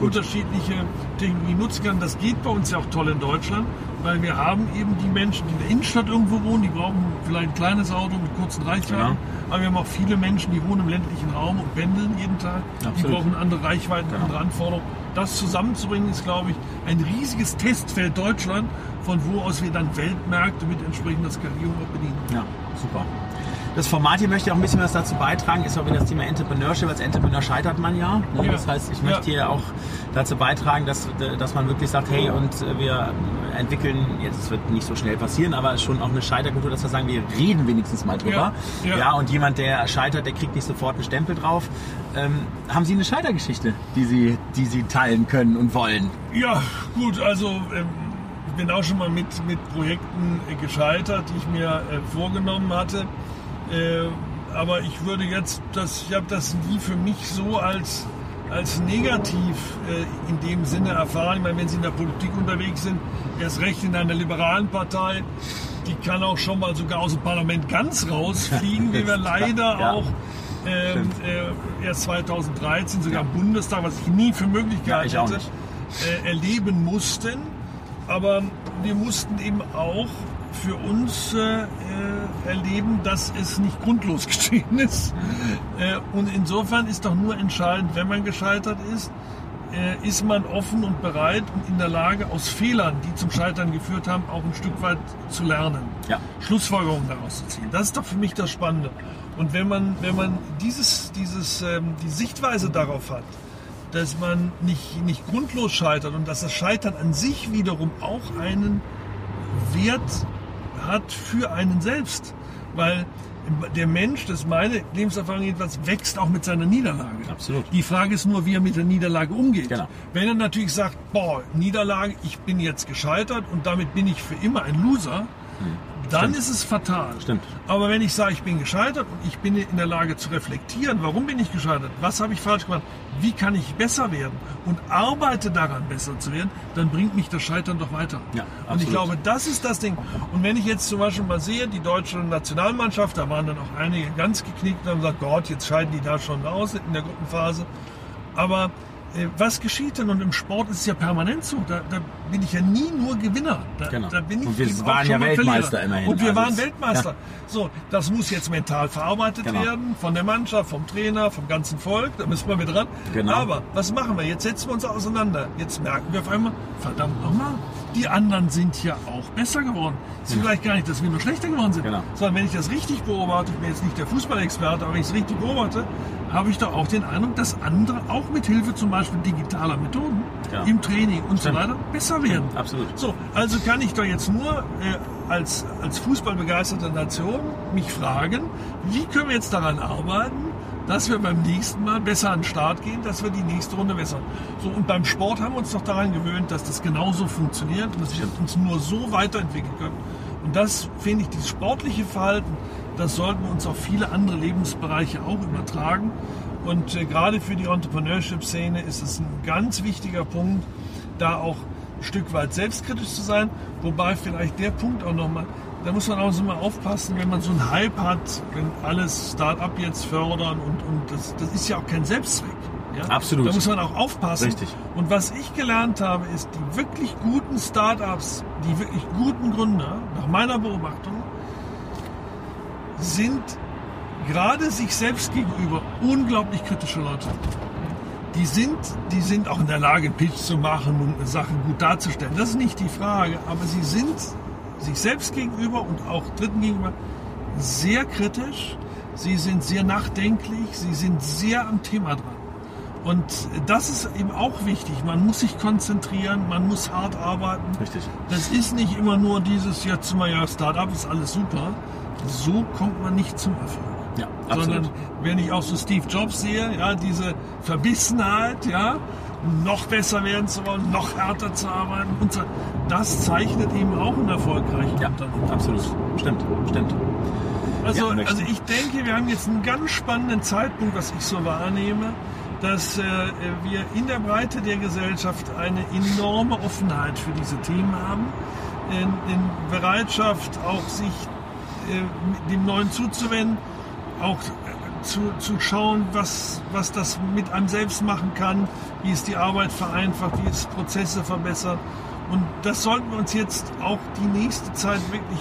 unterschiedliche Technologien nutzen kann. Das geht bei uns ja auch toll in Deutschland, weil wir haben eben die Menschen, die in der Innenstadt irgendwo wohnen, die brauchen vielleicht ein kleines Auto mit kurzen Reichweiten. Genau. Aber wir haben auch viele Menschen, die wohnen im ländlichen Raum und pendeln jeden Tag. Die Absolut. brauchen andere Reichweiten, Genau. andere Anforderungen. Das zusammenzubringen ist, glaube ich, ein riesiges Testfeld Deutschland, von wo aus wir dann Weltmärkte mit entsprechender Skalierung auch bedienen. Ja, super. Das Format hier möchte auch ein bisschen was dazu beitragen, ist auch wieder das Thema Entrepreneurship. Als Entrepreneur scheitert man ja. ne? Ja. Das heißt, ich Ja. möchte hier auch dazu beitragen, dass, dass man wirklich sagt, hey, und wir entwickeln, jetzt wird nicht so schnell passieren, aber schon auch eine Scheiterkultur, dass wir sagen, wir reden wenigstens mal drüber. Ja. Ja. ja und jemand, der scheitert, der kriegt nicht sofort einen Stempel drauf. Ähm, haben Sie eine Scheitergeschichte, die Sie, die Sie teilen können und wollen? Ja, gut, also ähm, ich bin auch schon mal mit, mit Projekten äh, gescheitert, die ich mir äh, vorgenommen hatte. Äh, aber ich würde jetzt, das, ich habe das nie für mich so als, als negativ äh, in dem Sinne erfahren. Ich meine, wenn Sie in der Politik unterwegs sind, erst recht in einer liberalen Partei, die kann auch schon mal sogar aus dem Parlament ganz rausfliegen, wie wir leider Ja. auch ähm, äh, erst 2013 sogar im Bundestag, was ich nie für möglich Ja, gehalten auch hätte, äh, erleben mussten. Aber wir mussten eben auch für uns äh, äh, erleben, dass es nicht grundlos geschehen ist. Äh, und insofern ist doch nur entscheidend, wenn man gescheitert ist, äh, ist man offen und bereit und in der Lage, aus Fehlern, die zum Scheitern geführt haben, auch ein Stück weit zu lernen. Ja. Schlussfolgerungen daraus zu ziehen. Das ist doch für mich das Spannende. Und wenn man, wenn man dieses, dieses, ähm, die Sichtweise darauf hat, dass man nicht, nicht grundlos scheitert und dass das Scheitern an sich wiederum auch einen Wert hat für einen selbst. Weil der Mensch, das ist meine Lebenserfahrung jedenfalls, wächst auch mit seiner Niederlage. Absolut. Die Frage ist nur, wie er mit der Niederlage umgeht. Genau. Wenn er natürlich sagt, boah, Niederlage, ich bin jetzt gescheitert und damit bin ich für immer ein Loser, dann Stimmt. ist es fatal. Stimmt. Aber wenn ich sage, ich bin gescheitert und ich bin in der Lage zu reflektieren, warum bin ich gescheitert, was habe ich falsch gemacht, wie kann ich besser werden und arbeite daran, besser zu werden, dann bringt mich das Scheitern doch weiter. Ja, und ich glaube, das ist das Ding. Und wenn ich jetzt zum Beispiel mal sehe, die deutsche Nationalmannschaft, da waren dann auch einige ganz geknickt und haben gesagt, Gott, jetzt scheiden die da schon aus in der Gruppenphase. Aber was geschieht denn? Und im Sport ist es ja permanent so. Da, da bin ich ja nie nur Gewinner. Da, Genau. da bin ich Und wir waren ja Weltmeister Verlierer. immerhin. Und wir Also waren Weltmeister. Ja. So, das muss jetzt mental verarbeitet Genau. werden von der Mannschaft, vom Trainer, vom ganzen Volk. Da müssen wir mit dran. Genau. Aber was machen wir? Jetzt setzen wir uns auseinander. Jetzt merken wir auf einmal, verdammt nochmal, die anderen sind ja auch besser geworden. Es ist vielleicht gar nicht, dass wir nur schlechter geworden sind, Genau. sondern wenn ich das richtig beobachte, ich bin jetzt nicht der Fußballexperte, aber wenn ich es richtig beobachte, habe ich doch auch den Eindruck, dass andere auch mit Hilfe zum Beispiel digitaler Methoden Ja. im Training und Stimmt. so weiter besser werden. Absolut. So, also kann ich doch jetzt nur äh, als, als fußballbegeisterte Nation mich fragen, wie können wir jetzt daran arbeiten, dass wir beim nächsten Mal besser an den Start gehen, dass wir die nächste Runde bessern. So, und beim Sport haben wir uns doch daran gewöhnt, dass das genauso funktioniert und dass wir uns nur so weiterentwickeln können. Und das finde ich, dieses sportliche Verhalten, das sollten wir uns auf viele andere Lebensbereiche auch übertragen. Und äh, gerade für die Entrepreneurship-Szene ist es ein ganz wichtiger Punkt, da auch ein Stück weit selbstkritisch zu sein. Wobei vielleicht der Punkt auch nochmal, da muss man auch so mal aufpassen, wenn man so einen Hype hat, wenn alles Start-up jetzt fördern und, und das, das ist ja auch kein Selbstzweck. Ja? Absolut. Da muss man auch aufpassen. Richtig. Und was ich gelernt habe, ist, die wirklich guten Start-ups, die wirklich guten Gründer, nach meiner Beobachtung, sind gerade sich selbst gegenüber unglaublich kritische Leute. Die sind, die sind auch in der Lage, Pitch zu machen und Sachen gut darzustellen. Das ist nicht die Frage. Aber sie sind sich selbst gegenüber und auch Dritten gegenüber sehr kritisch. Sie sind sehr nachdenklich. Sie sind sehr am Thema dran. Und das ist eben auch wichtig. Man muss sich konzentrieren, man muss hart arbeiten. Richtig. Das ist nicht immer nur dieses, jetzt mal ja, Start-up ist alles super. So kommt man nicht zum Erfolg. Ja, absolut. Sondern wenn ich auch so Steve Jobs sehe, ja, diese Verbissenheit, ja, noch besser werden zu wollen, noch härter zu arbeiten und das zeichnet eben auch einen erfolgreichen Ja, Unternehmen. absolut. Stimmt, stimmt. Also, Ja, also ich denke, wir haben jetzt einen ganz spannenden Zeitpunkt, was ich so wahrnehme, dass äh, wir in der Breite der Gesellschaft eine enorme Offenheit für diese Themen haben, in, in Bereitschaft auch sich äh, dem Neuen zuzuwenden, auch zu, zu schauen, was, was das mit einem selbst machen kann, wie es die Arbeit vereinfacht, wie es Prozesse verbessert. Und das sollten wir uns jetzt auch die nächste Zeit wirklich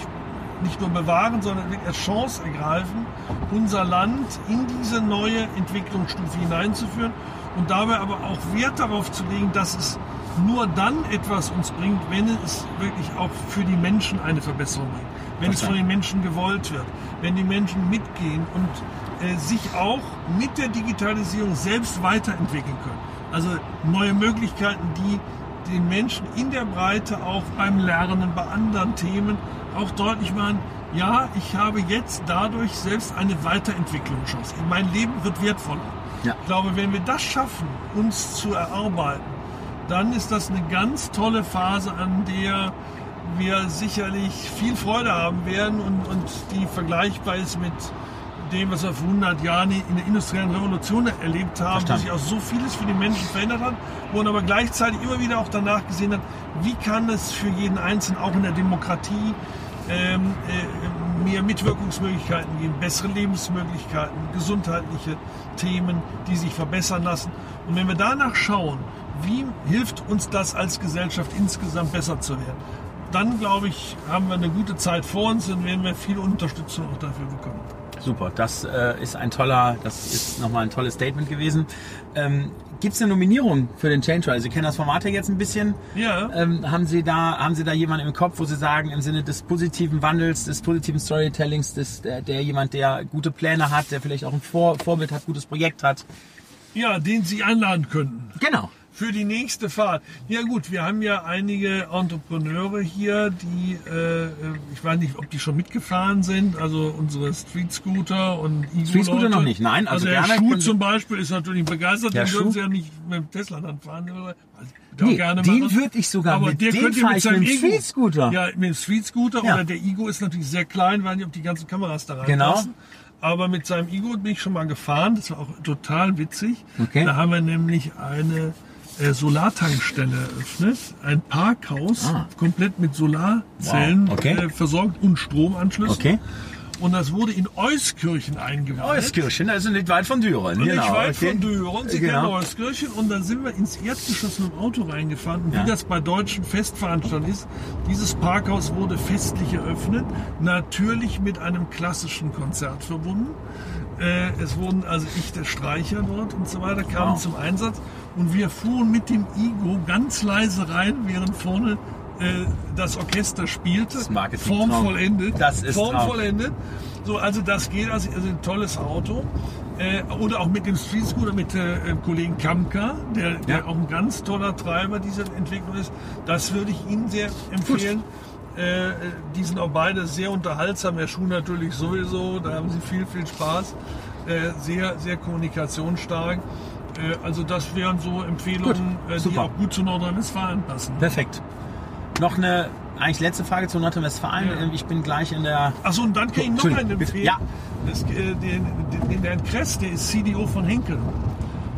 nicht nur bewahren, sondern wirklich als Chance ergreifen, unser Land in diese neue Entwicklungsstufe hineinzuführen und dabei aber auch Wert darauf zu legen, dass es nur dann etwas uns bringt, wenn es wirklich auch für die Menschen eine Verbesserung bringt. Wenn es von den Menschen gewollt wird, wenn die Menschen mitgehen und äh, sich auch mit der Digitalisierung selbst weiterentwickeln können. Also neue Möglichkeiten, die den Menschen in der Breite auch beim Lernen, bei anderen Themen auch deutlich machen, ja, ich habe jetzt dadurch selbst eine Weiterentwicklungschance. Mein Leben wird wertvoller. Ja. Ich glaube, wenn wir das schaffen, uns zu erarbeiten, dann ist das eine ganz tolle Phase, an der wir sicherlich viel Freude haben werden und, und die vergleichbar ist mit dem, was wir vor 100 Jahren in der industriellen Revolution erlebt haben, wo Verstanden. sich auch so vieles für die Menschen verändert hat, wo man aber gleichzeitig immer wieder auch danach gesehen hat, wie kann es für jeden Einzelnen auch in der Demokratie ähm, äh, mehr Mitwirkungsmöglichkeiten geben, bessere Lebensmöglichkeiten, gesundheitliche Themen, die sich verbessern lassen. Und wenn wir danach schauen, wie hilft uns das als Gesellschaft insgesamt besser zu werden, dann glaube ich, haben wir eine gute Zeit vor uns und werden wir viel Unterstützung auch dafür bekommen. Super, das äh, ist ein toller, das ist nochmal ein tolles Statement gewesen. Ähm, Gibt es eine Nominierung für den Change Trial? Sie kennen das Format ja jetzt ein bisschen. Ja. Ähm, haben Sie da, haben Sie da jemanden im Kopf, wo Sie sagen, im Sinne des positiven Wandels, des positiven Storytellings, des, der, der jemand, der gute Pläne hat, der vielleicht auch ein Vor Vorbild hat, gutes Projekt hat? Ja, den Sie einladen könnten. Genau. Für die nächste Fahrt. Ja gut, wir haben ja einige Entrepreneure hier, die, äh, ich weiß nicht, ob die schon mitgefahren sind, also unsere Street Scooter und Igo Street Scooter noch nicht, nein, also Also, der Schuh zum Beispiel ist natürlich begeistert, den würden sie ja nicht mit dem Tesla dann fahren. Also, Nee, gerne den würde ich sogar Aber mit- der den könnte fahr mit ich seinem mit dem Ego- Street Scooter. Ja, mit dem Street Scooter Ja. oder der Igo ist natürlich sehr klein, weil nicht, ob die ganzen Kameras da Genau. reinpassen. Aber mit seinem Igo bin ich schon mal gefahren. Das war auch total witzig. Okay. Da haben wir nämlich eine äh, Solartankstelle eröffnet. Ein Parkhaus, Ah. komplett mit Solarzellen Wow, okay. äh, versorgt und Stromanschlüssen. Okay. Und das wurde in Euskirchen eingeweiht. Euskirchen, also nicht weit von Düren. Genau. nicht weit okay. von Düren, Sie Genau. kennen Euskirchen. Und dann sind wir ins Erdgeschoss mit dem Auto reingefahren. Und Ja. wie das bei deutschen Festveranstaltungen ist, dieses Parkhaus wurde festlich eröffnet. Natürlich mit einem klassischen Konzert verbunden. Äh, es wurden also echte Streicher dort und so weiter kamen Wow. zum Einsatz. Und wir fuhren mit dem Igo ganz leise rein, während vorne äh, das Orchester spielte. Das Marketing-Traum. Formvollendet. Das ist Traum. Formvollendet. So, also das geht, also, also ein tolles Auto. Äh, oder auch mit dem Street Scooter mit äh, dem Kollegen Kamka, der, der Ja. auch ein ganz toller Treiber dieser Entwicklung ist. Das würde ich Ihnen sehr empfehlen. Äh, die sind auch beide sehr unterhaltsam. Der Schuh natürlich sowieso, da haben sie viel, viel Spaß. Äh, sehr, sehr kommunikationsstark. Äh, also das wären so Empfehlungen, Gut, äh, die auch gut zu Nordrhein-Westfalen passen. Perfekt. Noch eine eigentlich letzte Frage zu Nordrhein-Westfalen. Ja. Ähm, Ich bin gleich in der. Achso, und dann kann ich noch einen empfehlen. Ja. Das, äh, den, den, den Kress, der ist CDO von Henkel.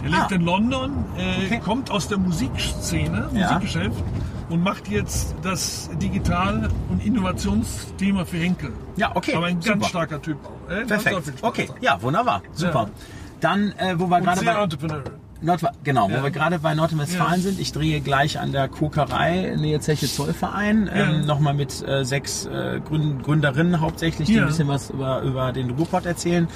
Der lebt Ah. in London, äh, Okay. kommt aus der Musikszene, Ja. Musikgeschäft und macht jetzt das Digital- und Innovationsthema für Henkel. Ja, okay. Aber ein super. ganz starker Typ auch. Äh, Perfekt. Okay, ja, wunderbar. Super. Ja. Dann, äh, wo wir gerade bei. Nord genau, Ja. wo wir gerade bei Nordrhein-Westfalen Ja. sind. Ich drehe gleich an der Kokerei Nähe Zeche Zollverein. Ja. Ähm, Nochmal mit äh, sechs äh, Gründ Gründerinnen hauptsächlich, die ein bisschen was über, über den Ruhrpott erzählen.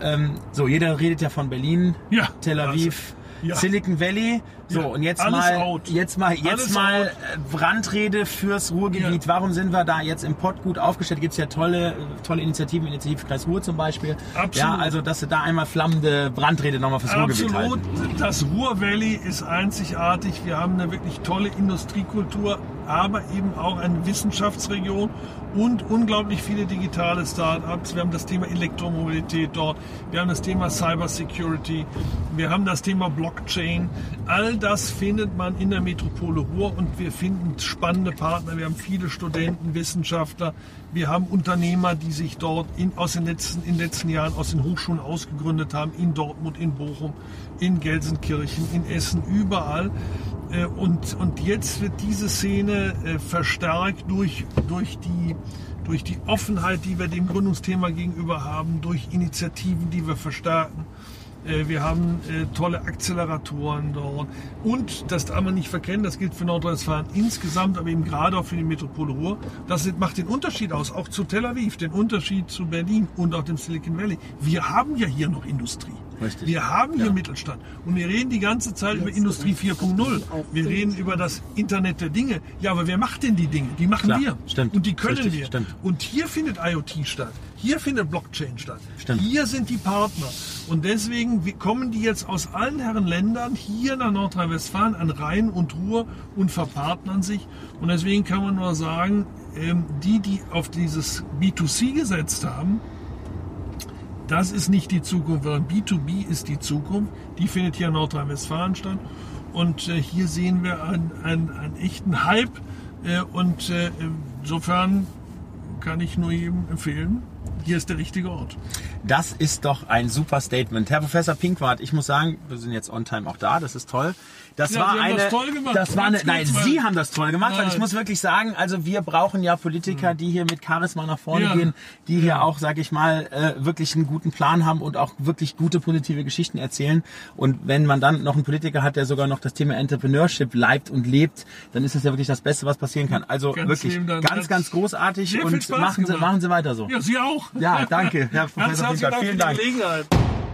Ähm, so, jeder redet ja von Berlin. Tel Aviv, Ja. Silicon Valley. So, und jetzt alles mal, out. jetzt mal, jetzt Alles mal out. äh, Brandrede fürs Ruhrgebiet. Ja. Warum sind wir da jetzt im Pott gut aufgestellt? Gibt es ja tolle, tolle Initiativen, Initiativkreis Ruhr zum Beispiel. Absolut. Ja, also, dass du da einmal flammende Brandrede nochmal fürs Ruhrgebiet Absolut. Das Ruhr Valley ist einzigartig. Wir haben eine wirklich tolle Industriekultur, aber eben auch eine Wissenschaftsregion und unglaublich viele digitale Startups. Wir haben das Thema Elektromobilität dort. Wir haben das Thema Cyber Security. Wir haben das Thema Blockchain. All das findet man in der Metropole Ruhr und wir finden spannende Partner. Wir haben viele Studenten, Wissenschaftler. Wir haben Unternehmer, die sich dort in, aus den letzten, in den letzten Jahren aus den Hochschulen ausgegründet haben, in Dortmund, in Bochum, in Gelsenkirchen, in Essen, überall. Äh, Und, und jetzt wird diese Szene äh, verstärkt durch, durch, die, durch die Offenheit, die wir dem Gründungsthema gegenüber haben, durch Initiativen, die wir verstärken. Äh, Wir haben äh, tolle Acceleratoren dort. Und das darf man nicht verkennen, das gilt für Nordrhein-Westfalen insgesamt, aber eben gerade auch für die Metropole Ruhr. Das macht den Unterschied aus, auch zu Tel Aviv, den Unterschied zu Berlin und auch dem Silicon Valley. Wir haben ja hier noch Industrie. Richtig. Wir haben hier Mittelstand. Und wir reden die ganze Zeit über Industrie 4.0. Wir reden über das Internet der Dinge. Ja, aber wer macht denn die Dinge? Die machen Klar, wir. stimmt. Und die können Richtig, wir. stimmt. Und hier findet IoT statt. Hier findet Blockchain statt. Stimmt. Hier sind die Partner. Und deswegen kommen die jetzt aus allen Herren Ländern hier nach Nordrhein-Westfalen an Rhein und Ruhr und verpartnern sich. Und deswegen kann man nur sagen, ähm, die, die auf dieses B2C gesetzt haben, das ist nicht die Zukunft, sondern B2B ist die Zukunft. Die findet hier in Nordrhein-Westfalen statt. Und äh, hier sehen wir einen, einen, einen echten Hype. Äh, und äh, insofern kann ich nur jedem empfehlen, hier ist der richtige Ort. Das ist doch ein super Statement. Herr Professor Pinkwart, ich muss sagen, wir sind jetzt on time auch da, das ist toll. Das Ja, war eine, das toll gemacht. das war eine, nein, mal. Sie haben das toll gemacht, weil ich Nein. muss wirklich sagen, also wir brauchen ja Politiker, die hier mit Charisma nach vorne Ja. gehen, die hier auch, sag ich mal, äh, wirklich einen guten Plan haben und auch wirklich gute positive Geschichten erzählen. Und wenn man dann noch einen Politiker hat, der sogar noch das Thema Entrepreneurship leibt und lebt, dann ist das ja wirklich das Beste, was passieren kann. Also Ganz wirklich Dank. ganz, ganz großartig und machen Sie, machen Sie weiter so. Ja, Sie auch. Ja, danke, Herr Professor. Dank Vielen für die Dank. Gelegenheit.